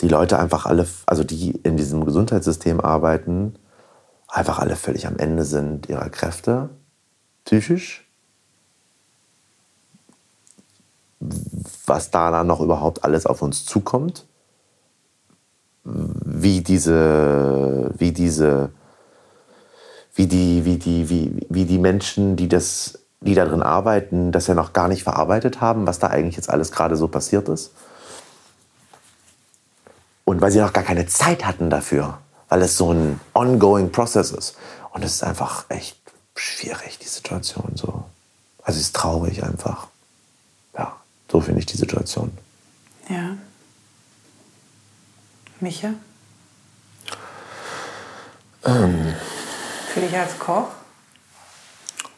die Leute einfach alle, also die in diesem Gesundheitssystem arbeiten, einfach alle völlig am Ende sind ihrer Kräfte, psychisch. Was da dann noch überhaupt alles auf uns zukommt. Wie diese, wie diese, wie die, wie die, wie, wie die Menschen, die das, die darin arbeiten, das ja noch gar nicht verarbeitet haben, was da eigentlich jetzt alles gerade so passiert ist. Und weil sie noch gar keine Zeit hatten dafür, weil es so ein ongoing Process ist. Und es ist einfach echt schwierig, die Situation so. Also es ist traurig einfach. Ja, so finde ich die Situation. Ja. Micha? Ähm, Für dich als Koch?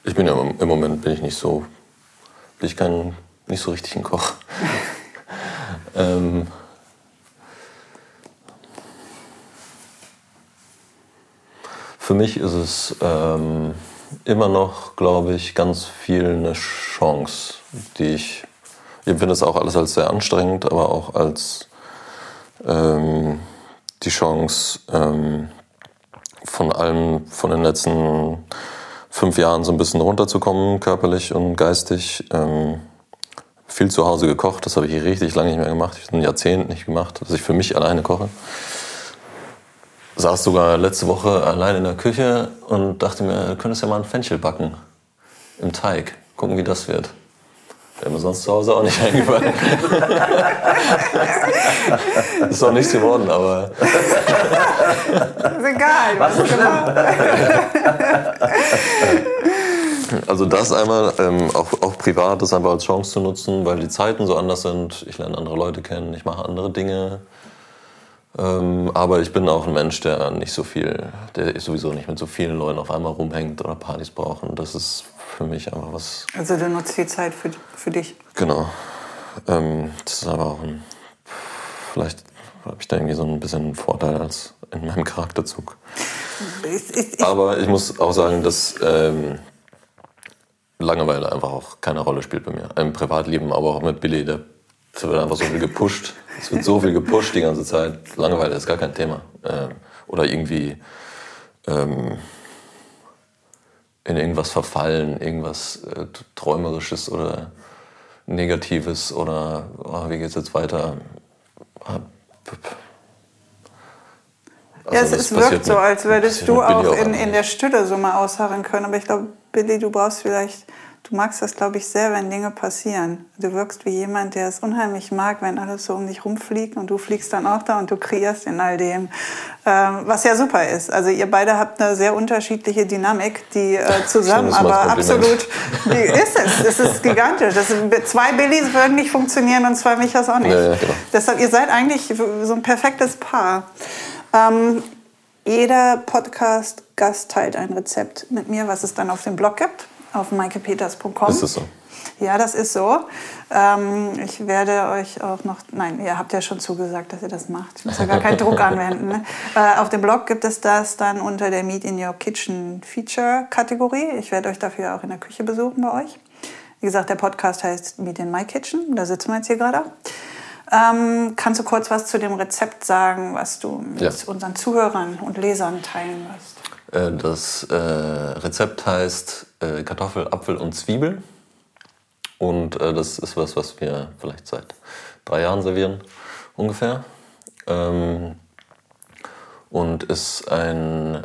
Ich bin ja im Moment bin ich nicht so, bin ich kein, nicht so richtig ein Koch. ähm, für mich ist es ähm, immer noch, glaube ich, ganz viel eine Chance, die ich, ich empfinde es auch alles als sehr anstrengend, aber auch als ähm, die Chance, ähm, von allem, von den letzten fünf Jahren so ein bisschen runterzukommen, körperlich und geistig. Ähm, viel zu Hause gekocht, das habe ich richtig lange nicht mehr gemacht. Ich habe ein Jahrzehnt nicht gemacht, dass ich für mich alleine koche. Saß sogar letzte Woche allein in der Küche und dachte mir, du könntest ja mal ein Fenchel backen. Im Teig. Gucken, wie das wird. Wäre mir sonst zu Hause auch nicht eingefallen. ist auch nichts geworden, aber Ist egal, was genau. Also das einmal, ähm, auch, auch privat, das einfach als Chance zu nutzen, weil die Zeiten so anders sind. Ich lerne andere Leute kennen, ich mache andere Dinge. Ähm, aber ich bin auch ein Mensch, der nicht so viel, der sowieso nicht mit so vielen Leuten auf einmal rumhängt oder Partys braucht. Und das ist für mich einfach was, Also du nutzt die Zeit für, für dich. genau. Ähm, das ist aber auch ein, vielleicht habe ich da irgendwie so ein bisschen einen Vorteil als in meinem Charakterzug. Ich, ich, ich, Aber ich muss auch sagen, dass ähm, Langeweile einfach auch keine Rolle spielt bei mir. Im Privatleben, aber auch mit Billy, da wird einfach so viel gepusht. Es wird so viel gepusht die ganze Zeit. Langeweile ist gar kein Thema. Ähm, oder irgendwie ähm, in irgendwas verfallen, irgendwas äh, Träumerisches oder Negatives oder oh, wie geht's jetzt weiter? Ah, p- ja, es, Also es wirkt so, als würdest du auch in, in der Stille so mal ausharren können. Aber ich glaube, Billy, du brauchst vielleicht, du magst das, glaube ich, sehr, wenn Dinge passieren. Du wirkst wie jemand, der es unheimlich mag, wenn alles so um dich rumfliegt und du fliegst dann auch da und du kreierst in all dem, ähm, was ja super ist. Also ihr beide habt eine sehr unterschiedliche Dynamik, die äh, zusammen, aber absolut, die ist es. Es ist gigantisch. Das zwei Billys würden nicht funktionieren und zwei Michas auch nicht. Ja, ja, genau. Deshalb, ihr seid eigentlich so ein perfektes Paar. Ähm, jeder Podcast-Gast teilt ein Rezept mit mir, was es dann auf dem Blog gibt, auf maikepeters.com. Ist das so? Ja, das ist so. Ähm, ich werde euch auch noch, nein, ihr habt ja schon zugesagt, dass ihr das macht. Ich muss ja gar keinen Druck anwenden. Ne? Äh, auf dem Blog gibt es das dann unter der Meet in Your Kitchen Feature Kategorie. Ich werde euch dafür auch in der Küche besuchen bei euch. Wie gesagt, der Podcast heißt Meet in My Kitchen. Da sitzen wir jetzt hier gerade. Ähm, kannst du kurz was zu dem Rezept sagen, was du mit Ja. unseren Zuhörern und Lesern teilen wirst? Äh, Das äh, Rezept heißt äh, Kartoffel, Apfel und Zwiebel. Und das ist was, was wir vielleicht seit drei Jahren servieren, ungefähr. Ähm, und ist ein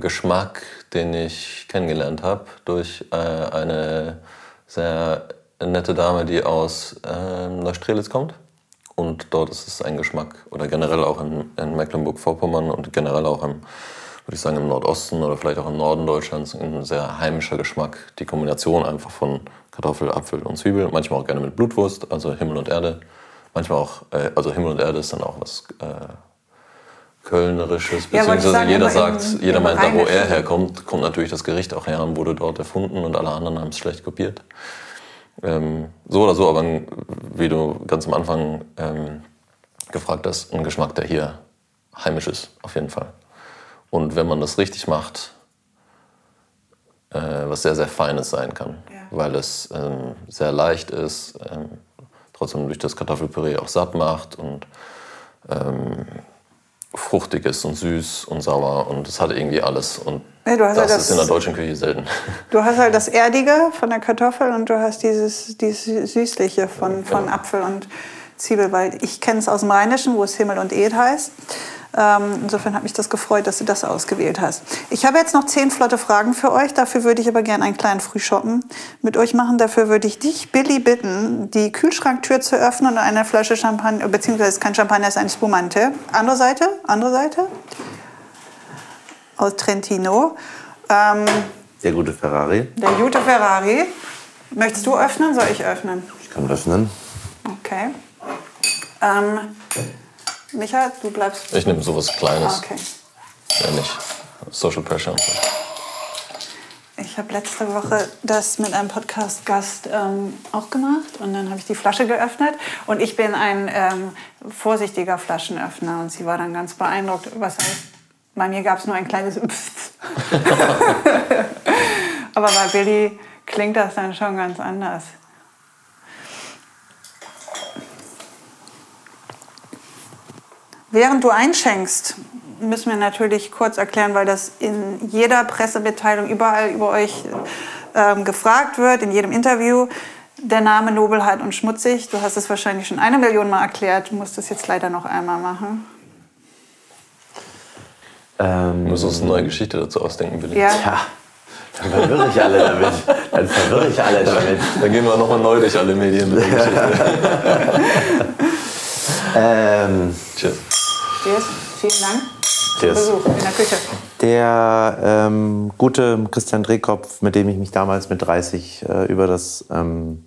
Geschmack, den ich kennengelernt habe durch eine sehr nette Dame, die aus äh, Neustrelitz kommt. Und dort ist es ein Geschmack, oder generell auch in, in Mecklenburg-Vorpommern und generell auch im, würde ich sagen, im Nordosten oder vielleicht auch im Norden Deutschlands ein sehr heimischer Geschmack. Die Kombination einfach von Kartoffel, Apfel und Zwiebel, manchmal auch gerne mit Blutwurst, also Himmel und Erde. Manchmal auch, äh, also Himmel und Erde ist dann auch was äh, Kölnerisches, Ja, beziehungsweise sagen, jeder sagt, im- jeder im meint da, wo er herkommt, kommt natürlich das Gericht auch her und wurde dort erfunden und alle anderen haben es schlecht kopiert. Ähm, so oder so, aber wie du ganz am Anfang ähm, gefragt hast, ein Geschmack, der hier heimisch ist, auf jeden Fall. Und wenn man das richtig macht, äh, was sehr, sehr Feines sein kann, Ja. weil es ähm, sehr leicht ist, ähm, trotzdem durch das Kartoffelpüree auch satt macht und ähm, fruchtig ist und süß und sauer und es hat irgendwie alles. Und Ja, du hast das ja ist in das- der deutschen Küche selten. Du hast halt das Erdige von der Kartoffel und du hast dieses, dieses Süßliche von, von Genau. Apfel und Zwiebel. Weil ich kenne es aus dem Rheinischen, wo es Himmel und Ed heißt. Ähm, insofern hat mich das gefreut, dass du das ausgewählt hast. Ich habe jetzt noch zehn flotte Fragen für euch. Dafür würde ich aber gerne einen kleinen Frühschoppen mit euch machen. Dafür würde ich dich, Billy, bitten, die Kühlschranktür zu öffnen und eine Flasche Champagner, beziehungsweise es ist kein Champagner, es ist ein Spumante. Andere Seite, andere Seite. Aus Trentino. Ähm, Der gute Ferrari. der gute Ferrari. Möchtest du öffnen? Soll ich öffnen? Ich kann öffnen. Okay. Ähm, Micha, du bleibst. Ich nehme sowas Kleines, Okay. ja nicht. Social Pressure. Ich habe letzte Woche das mit einem Podcast-Gast ähm, auch gemacht und dann habe ich die Flasche geöffnet und ich bin ein ähm, vorsichtiger Flaschenöffner und sie war dann ganz beeindruckt. Was bei mir gab es nur ein kleines Pfft. Aber bei Billy klingt das dann schon ganz anders. Während du einschenkst, müssen wir natürlich kurz erklären, weil das in jeder Pressemitteilung überall über euch ähm, gefragt wird, in jedem Interview. Der Name Nobelheit und Schmutzig, du hast es wahrscheinlich schon eine Million Mal erklärt, du musst es jetzt leider noch einmal machen. Ähm, Du musst uns eine neue Geschichte dazu ausdenken, Billy. Ja, ja, dann verwirre ich alle damit. Dann verwirre ich alle damit. Dann gehen wir nochmal neu durch alle Medien mit der Geschichte. Ähm, Cheers. Cheers. Vielen Dank. Cheers. Besuch in der Küche. Der ähm, gute Christian Drehkopf, mit dem ich mich damals mit 30 äh, über das ähm,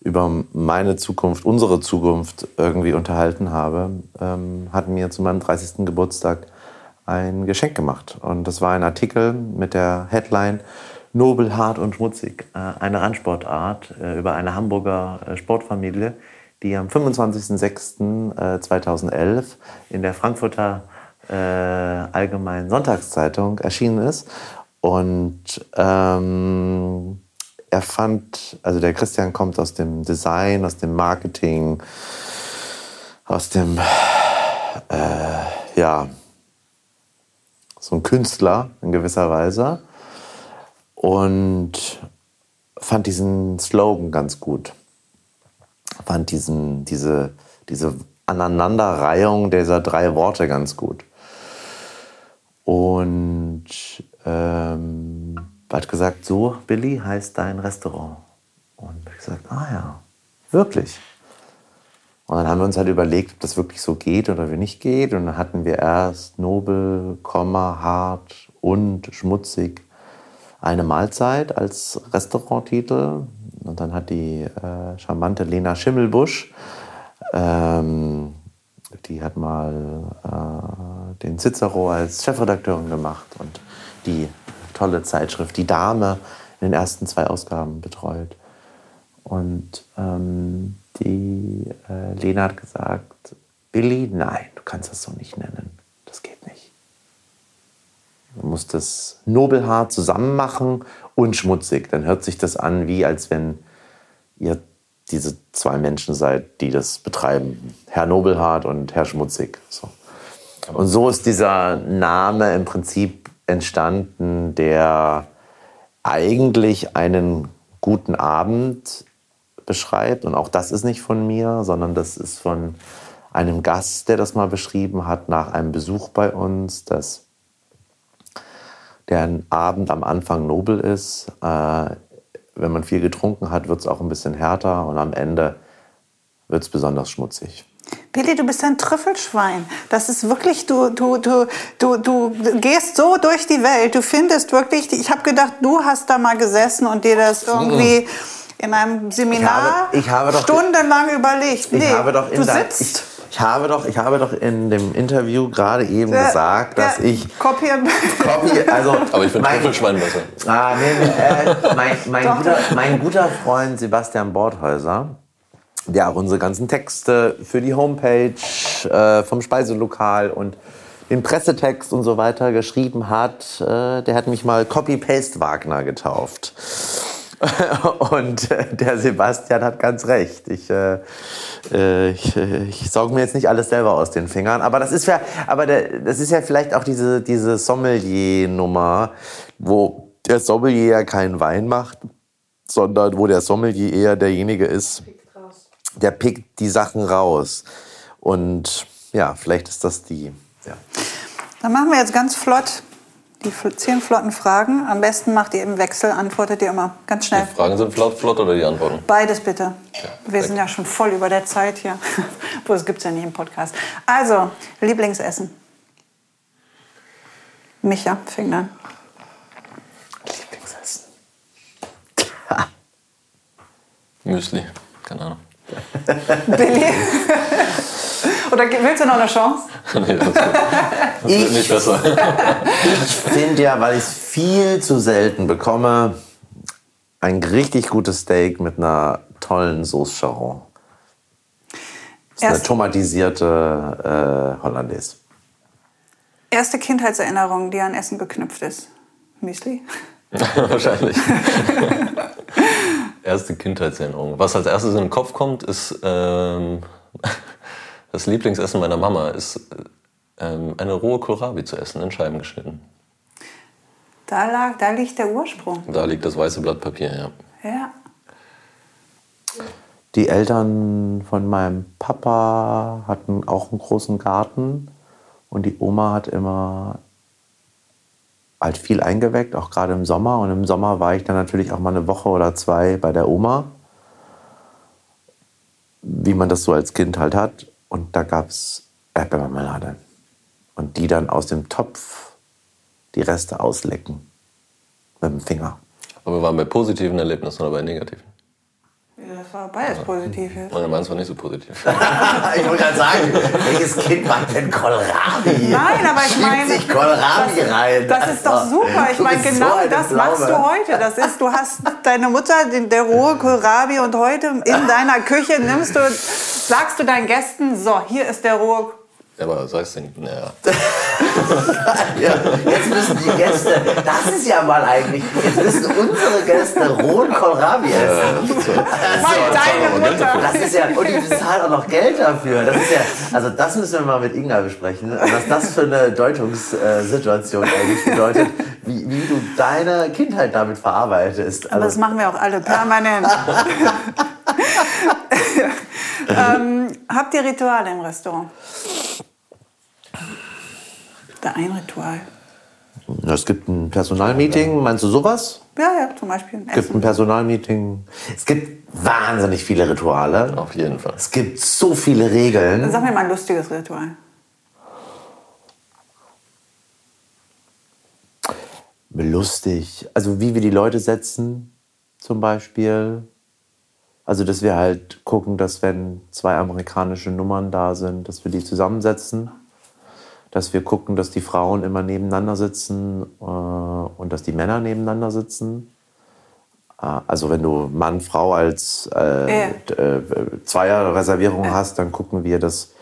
über meine Zukunft, unsere Zukunft irgendwie unterhalten habe, ähm, hat mir zu meinem 30. Geburtstag ein Geschenk gemacht. Und das war ein Artikel mit der Headline Nobel, hart und schmutzig. Äh, eine Randsportart äh, über eine Hamburger äh, Sportfamilie, die am 25.06.2011 in der Frankfurter äh, Allgemeinen Sonntagszeitung erschienen ist. Und ähm, er fand, also der Christian kommt aus dem Design, aus dem Marketing, aus dem, äh, ja, so ein Künstler in gewisser Weise und fand diesen Slogan ganz gut. Fand diesen, diese, diese Aneinanderreihung dieser drei Worte ganz gut. Und ähm, hat gesagt, so, Billy, heißt dein Restaurant. Und ich gesagt, ah ja, wirklich. Und dann haben wir uns halt überlegt, ob das wirklich so geht oder wie nicht geht. Und dann hatten wir erst nobel, Komma, hart und schmutzig eine Mahlzeit als Restauranttitel. Und dann hat die äh, charmante Lena Schimmelbusch, ähm, die hat mal äh, den Cicero als Chefredakteurin gemacht und die tolle Zeitschrift Die Dame in den ersten zwei Ausgaben betreut. Und ähm, die äh, Lena hat gesagt, Billy, nein, du kannst das so nicht nennen. Du musst das nobelhart zusammen machen und schmutzig. Dann hört sich das an, wie als wenn ihr diese zwei Menschen seid, die das betreiben. Herr Nobelhart und Herr Schmutzig. So. Und so ist dieser Name im Prinzip entstanden, der eigentlich einen guten Abend beschreibt. Und auch das ist nicht von mir, sondern das ist von einem Gast, der das mal beschrieben hat, nach einem Besuch bei uns, dass der Abend am Anfang nobel ist. Äh, wenn man viel getrunken hat, wird es auch ein bisschen härter und am Ende wird es besonders schmutzig. Billy, du bist ein Trüffelschwein. Das ist wirklich, du, du, du, du, du gehst so durch die Welt. Du findest wirklich, ich habe gedacht, du hast da mal gesessen und dir das irgendwie in einem Seminar Ich habe- ich habe doch- stundenlang überlegt. Ich habe doch in du sitzt. Ich, habe doch, ich habe doch in dem Interview gerade eben Ja, gesagt, dass ja, ich Copy and Copy, also Aber ich finde mein- Trüffelschwein besser. Ah, nee, nee, äh, mein, mein, guter, mein guter Freund Sebastian Bordhäuser, der auch unsere ganzen Texte für die Homepage äh, vom Speiselokal und den Pressetext und so weiter geschrieben hat, äh, der hat mich mal Copy-Paste Wagner getauft. Und äh, der Sebastian hat ganz recht. Ich, äh, äh, ich, äh, ich sauge mir jetzt nicht alles selber aus den Fingern. Aber das ist ja, aber der, das ist ja vielleicht auch diese, diese Sommelier-Nummer, wo der Sommelier ja keinen Wein macht, sondern wo der Sommelier eher derjenige ist, der pickt die Sachen raus. Und ja, vielleicht ist das die. Ja. Dann machen wir jetzt ganz flott die zehn flotten Fragen. Am besten macht ihr im Wechsel, antwortet ihr immer ganz schnell. Die Fragen sind flott, flott oder die Antworten? Beides bitte. Wir perfekt. sind ja schon voll über der Zeit hier. Wo das gibt es ja nicht im Podcast. Also, Lieblingsessen. Micha, fängt an. Lieblingsessen. Müsli, keine Ahnung. Billy. Oder willst du noch eine Chance? nee, das, das wird nicht besser. Ich finde ja, weil ich es viel zu selten bekomme, ein richtig gutes Steak mit einer tollen Sauce Charon. Das ist eine tomatisierte äh, Hollandaise. Erste Kindheitserinnerung, die an Essen geknüpft ist. Müsli. Wahrscheinlich. Erste Kindheitserinnerung. Was als erstes in den Kopf kommt, ist ähm, das Lieblingsessen meiner Mama, ist ähm, eine rohe Kohlrabi zu essen, in Scheiben geschnitten. Da, lag, da liegt der Ursprung. Da liegt das weiße Blatt Papier, ja. Ja. Die Eltern von meinem Papa hatten auch einen großen Garten und die Oma hat immer halt viel eingeweckt, auch gerade im Sommer. Und im Sommer war ich dann natürlich auch mal eine Woche oder zwei bei der Oma, wie man das so als Kind halt hat. Und da gab es Erdbeermarmelade. Und die dann aus dem Topf die Reste auslecken mit dem Finger. Aber wir waren bei positiven Erlebnissen oder bei negativen. Das war beides positiv jetzt. Meine meins war nicht so positiv. ich wollte gerade sagen, welches Kind macht denn Kohlrabi? Nein, aber ich meine, sich Kohlrabi das, rein. Das ist doch Also, super. Ich meine, so genau eine das Pflaume. machst du heute. Das ist, du hast deine Mutter, den, der rohe Kohlrabi und heute in deiner Küche nimmst du, sagst du deinen Gästen, so, hier ist der rohe Ja, aber sei es denn, naja. Ja, jetzt müssen die Gäste, das ist ja mal eigentlich, jetzt müssen unsere Gäste rohen Kohlrabi essen. Weil deine Mutter. Das ist ja, und die bezahlen auch noch Geld dafür. Das ist ja, also das müssen wir mal mit Inga besprechen, was das für eine Deutungssituation eigentlich bedeutet, wie, wie du deine Kindheit damit verarbeitest. Aber das Also, machen wir auch alle permanent. ähm, habt ihr Rituale im Restaurant? Da ein Ritual. es gibt ein Personalmeeting, meinst du sowas? Ja, ja, zum Beispiel ein Es gibt ein. Personalmeeting. Es gibt wahnsinnig viele Rituale. Auf jeden Fall. Es gibt so viele Regeln. Sag mir mal ein lustiges Ritual. lustig. Also wie wir die Leute setzen, zum Beispiel. Also dass wir halt gucken, dass wenn zwei amerikanische Nummern da sind, dass wir die zusammensetzen. Dass wir gucken, dass die Frauen immer nebeneinander sitzen äh, und dass die Männer nebeneinander sitzen. Äh, also wenn du Mann, Frau als äh, äh, Zweierreservierung hast, dann gucken wir, dass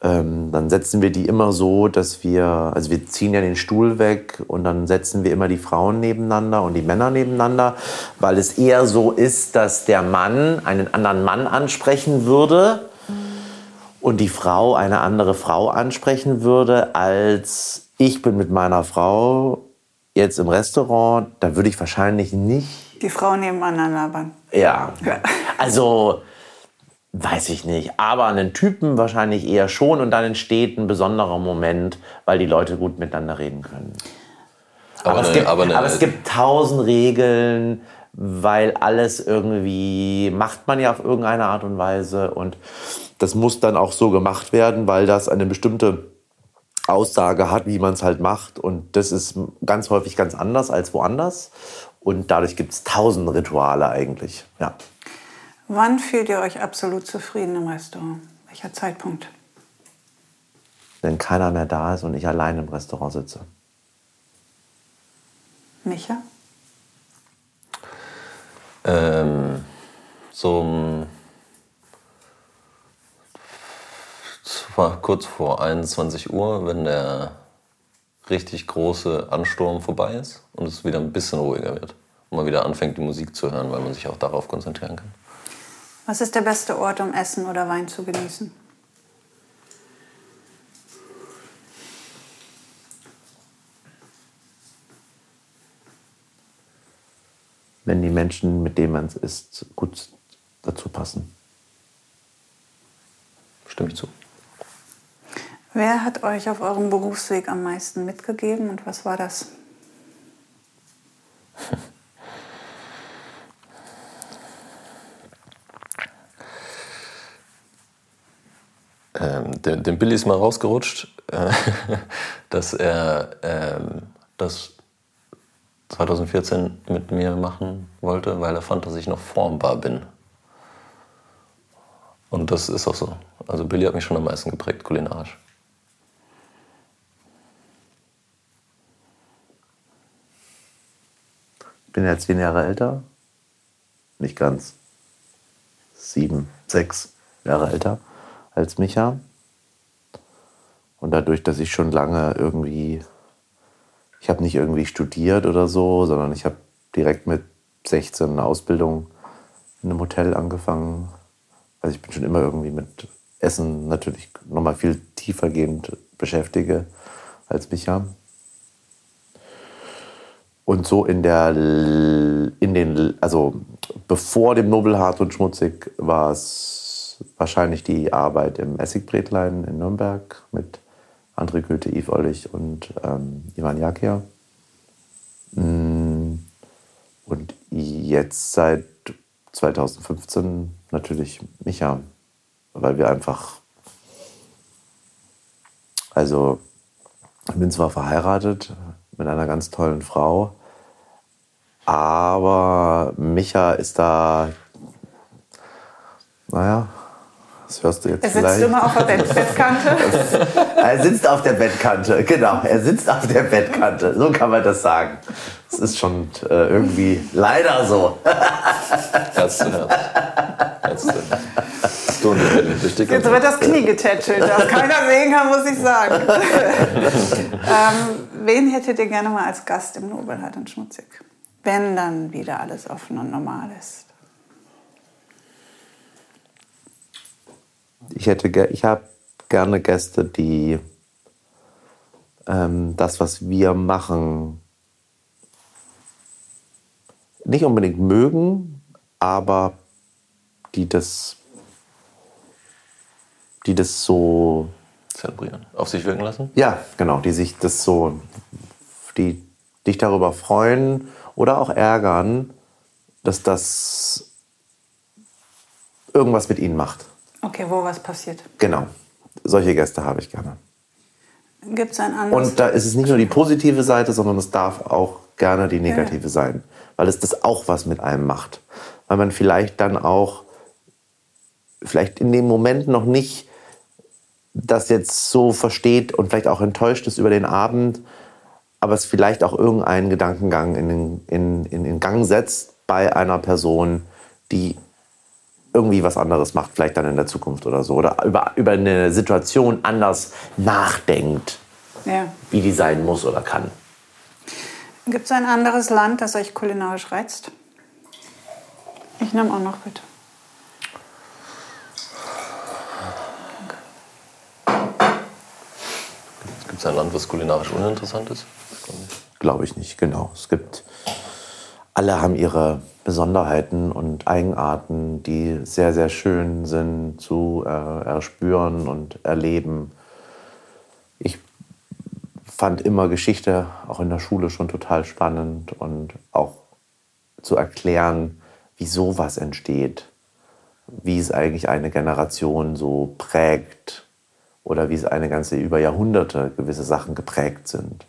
ähm, dann setzen wir die immer so, dass wir, also wir ziehen ja den Stuhl weg und dann setzen wir immer die Frauen nebeneinander und die Männer nebeneinander, weil es eher so ist, dass der Mann einen anderen Mann ansprechen würde und die Frau eine andere Frau ansprechen würde, als ich bin mit meiner Frau jetzt im Restaurant, da würde ich wahrscheinlich nicht Die Frauen nebeneinander labern. ja. Ja. Also, weiß ich nicht. Aber einen Typen wahrscheinlich eher schon und dann entsteht ein besonderer Moment, weil die Leute gut miteinander reden können. Aber, es, eine- gibt, aber aber es gibt tausend Regeln, weil alles irgendwie macht man ja auf irgendeine Art und Weise und das muss dann auch so gemacht werden, weil das eine bestimmte Aussage hat, wie man es halt macht und das ist ganz häufig ganz anders als woanders und dadurch gibt es tausend Rituale eigentlich. Ja. Wann fühlt ihr euch absolut zufrieden im Restaurant? Welcher Zeitpunkt? Wenn keiner mehr da ist und ich allein im Restaurant sitze. Micha? Ähm, so um, zwar kurz vor 21 Uhr, wenn der richtig große Ansturm vorbei ist und es wieder ein bisschen ruhiger wird. Und man wieder anfängt, die Musik zu hören, weil man sich auch darauf konzentrieren kann. Was ist der beste Ort, um Essen oder Wein zu genießen? Wenn die Menschen, mit denen man es isst, gut dazu passen. Stimme ich zu. Wer hat euch auf eurem Berufsweg am meisten mitgegeben und was war das? Ähm, dem, Billy ist mal rausgerutscht, äh, dass er ähm, das 2014 mit mir machen wollte, weil er fand, dass ich noch formbar bin. Und das ist auch so. Also Billy hat mich schon am meisten geprägt, kulinarisch. bin jetzt zehn Jahre älter. Nicht ganz. Sieben, sechs Jahre älter als Micha. Und dadurch, dass ich schon lange irgendwie, ich habe nicht irgendwie studiert oder so, sondern ich habe direkt mit 16 eine Ausbildung in einem Hotel angefangen. Also ich bin schon immer irgendwie mit Essen natürlich nochmal viel tiefergehend beschäftige als Micha. Und so in der, in den, also bevor dem Nobel hart und schmutzig war es wahrscheinlich die Arbeit im Essigbretlein in Nürnberg mit André Goethe, Yves Ollich und ähm, Ivan Jakia. Mm, und jetzt seit 2015 natürlich Micha, weil wir einfach, also ich bin zwar verheiratet mit einer ganz tollen Frau, aber Micha ist da, naja, das hörst du jetzt Er sitzt immer auf der Bett Bettkante. Er sitzt auf der Bettkante, genau. Er sitzt auf der Bettkante. So kann man das sagen. Das ist schon äh, irgendwie leider so. Herz zu Herz. Herz zu Jetzt wird das Knie getätschelt, das keiner sehen kann, muss ich sagen. ähm, wen hättet ihr gerne mal als Gast im Nobel Hart und Schmutzig? Wenn dann wieder alles offen und normal ist. Ich hätte, ich habe gerne Gäste, die ähm, das, was wir machen, nicht unbedingt mögen, aber die das, die das so Zelebrieren. Auf sich wirken lassen? Ja, genau, die sich das so, die dich darüber freuen oder auch ärgern, dass das irgendwas mit ihnen macht. Okay, wo was passiert? Genau, solche Gäste habe ich gerne. Gibt es ein anderes? Und da ist es nicht nur die positive Seite, sondern es darf auch gerne die negative sein, weil es das auch was mit einem macht. Weil man vielleicht dann auch, vielleicht in dem Moment noch nicht das jetzt so versteht und vielleicht auch enttäuscht ist über den Abend, aber es vielleicht auch irgendeinen Gedankengang in in, in den Gang setzt bei einer Person, die irgendwie was anderes macht, vielleicht dann in der Zukunft oder so. Oder über, über eine Situation anders nachdenkt, ja. wie die sein muss oder kann. Gibt es ein anderes Land, das euch kulinarisch reizt? Ich nehme auch noch bitte. Gibt es ein Land, was kulinarisch uninteressant ist? Glaube ich nicht, genau. Es gibt, alle haben ihre Besonderheiten und Eigenarten, die sehr, sehr schön sind zu äh, erspüren und erleben. Ich fand immer Geschichte auch in der Schule schon total spannend und auch zu erklären, wie sowas entsteht, wie es eigentlich eine Generation so prägt oder wie es eine ganze über Jahrhunderte gewisse Sachen geprägt sind.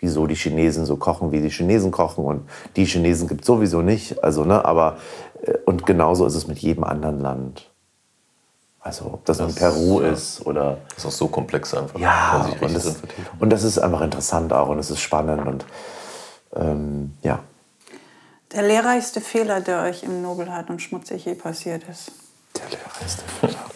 Wieso die Chinesen so kochen, wie die Chinesen kochen und die Chinesen gibt es sowieso nicht. Also, ne, aber äh, und genauso ist es mit jedem anderen Land. Also ob das, in Peru ist oder... Das ist auch so komplex einfach. Ja, und das, und das ist einfach interessant auch und es ist spannend und ähm, ja. Der lehrreichste Fehler, der euch im Nobelhart und Schmutzig je passiert ist. Der lehrreichste Fehler.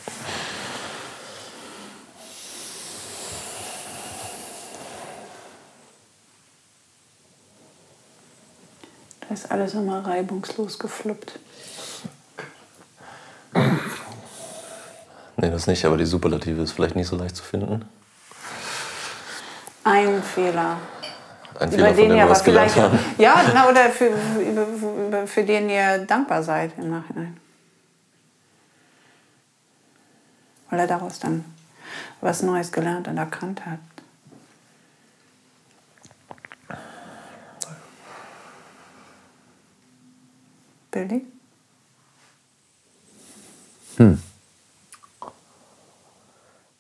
Da ist alles immer reibungslos gefluppt. Nee, das nicht, aber die Superlative ist vielleicht nicht so leicht zu finden. Ein Fehler. Ein Über Fehler, den ihr aber vielleicht. haben. Ja, na, oder für, über, für den ihr dankbar seid im Nachhinein. Weil er daraus dann was Neues gelernt und erkannt hat. Billy? Ich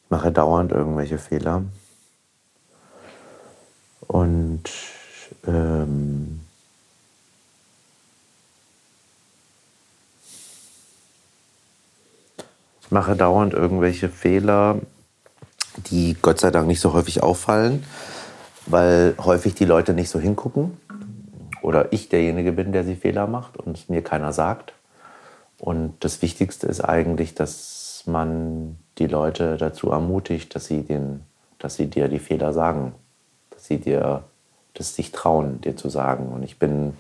mache dauernd irgendwelche Fehler. Und ähm, ich mache dauernd irgendwelche Fehler, die Gott sei Dank nicht so häufig auffallen, weil häufig die Leute nicht so hingucken. Oder ich derjenige bin, der sie Fehler macht und es mir keiner sagt. Und das Wichtigste ist eigentlich, dass man die Leute dazu ermutigt, dass sie, den, dass sie dir die Fehler sagen. Dass sie dir das sich trauen, dir zu sagen. Und ich bin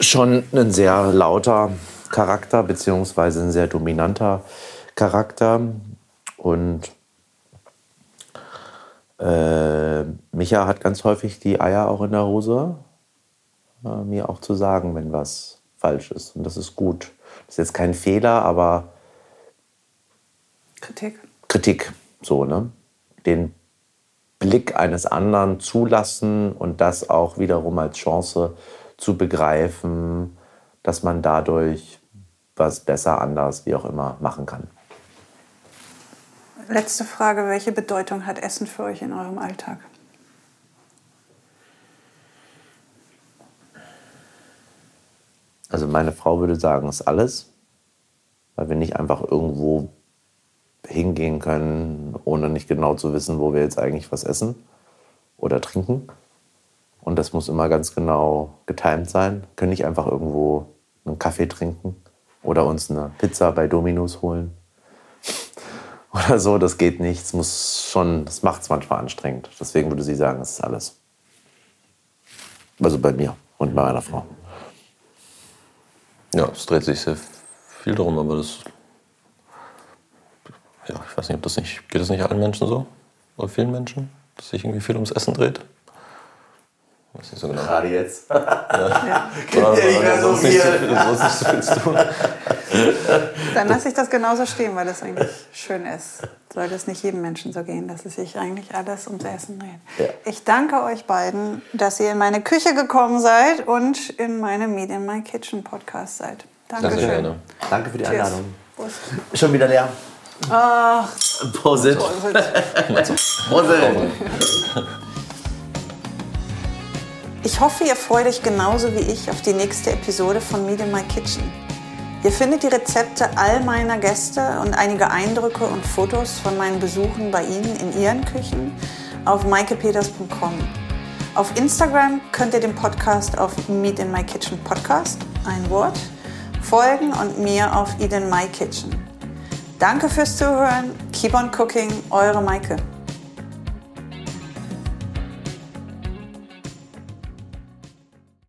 schon ein sehr lauter Charakter, beziehungsweise ein sehr dominanter Charakter. Und äh, Micha hat ganz häufig die Eier auch in der Hose, äh, mir auch zu sagen, wenn was falsch ist. Und das ist gut. Das ist jetzt kein Fehler, aber Kritik? Kritik, so, ne? Den Blick eines anderen zulassen und das auch wiederum als Chance zu begreifen, dass man dadurch was besser, anders, wie auch immer machen kann. Letzte Frage: Welche Bedeutung hat Essen für euch in eurem Alltag? Also meine Frau würde sagen, ist alles, weil wir nicht einfach irgendwo hingehen können, ohne nicht genau zu wissen, wo wir jetzt eigentlich was essen oder trinken. Und das muss immer ganz genau getimt sein. Können nicht einfach irgendwo einen Kaffee trinken oder uns eine Pizza bei Domino's holen oder so. Das geht nicht. Es muss schon, das macht es manchmal anstrengend. Deswegen würde sie sagen, es ist alles. Also bei mir und bei meiner Frau. Ja, es dreht sich sehr viel darum, aber das. Ja, ich weiß nicht, ob das nicht. Geht das nicht allen Menschen so? Oder vielen Menschen? Dass sich irgendwie viel ums Essen dreht? Weiß nicht so genau. Gerade jetzt. Ja. Ja nicht mehr so sonst nicht so viel. viel, sonst nicht so viel zu tun. Dann lasse ich das genauso stehen, weil das eigentlich schön ist. Sollte es nicht jedem Menschen so gehen, dass es sich eigentlich alles ums Essen dreht. Ja. Ich danke euch beiden, dass ihr in meine Küche gekommen seid und in meine Meet in My Kitchen Podcast seid. Dankeschön. gerne. Danke für die Cheers. Einladung. Prost. Schon wieder leer. Ach, Prosit. Prosit. Ich hoffe, ihr freut euch genauso wie ich auf die nächste Episode von Meet in My Kitchen. Ihr findet die Rezepte all meiner Gäste und einige Eindrücke und Fotos von meinen Besuchen bei ihnen in ihren Küchen auf maikepeters.com. Auf Instagram könnt ihr dem Podcast auf Meet in My Kitchen Podcast, ein Wort, folgen und mir auf Eat in My Kitchen. Danke fürs Zuhören. Keep on cooking, eure Maike.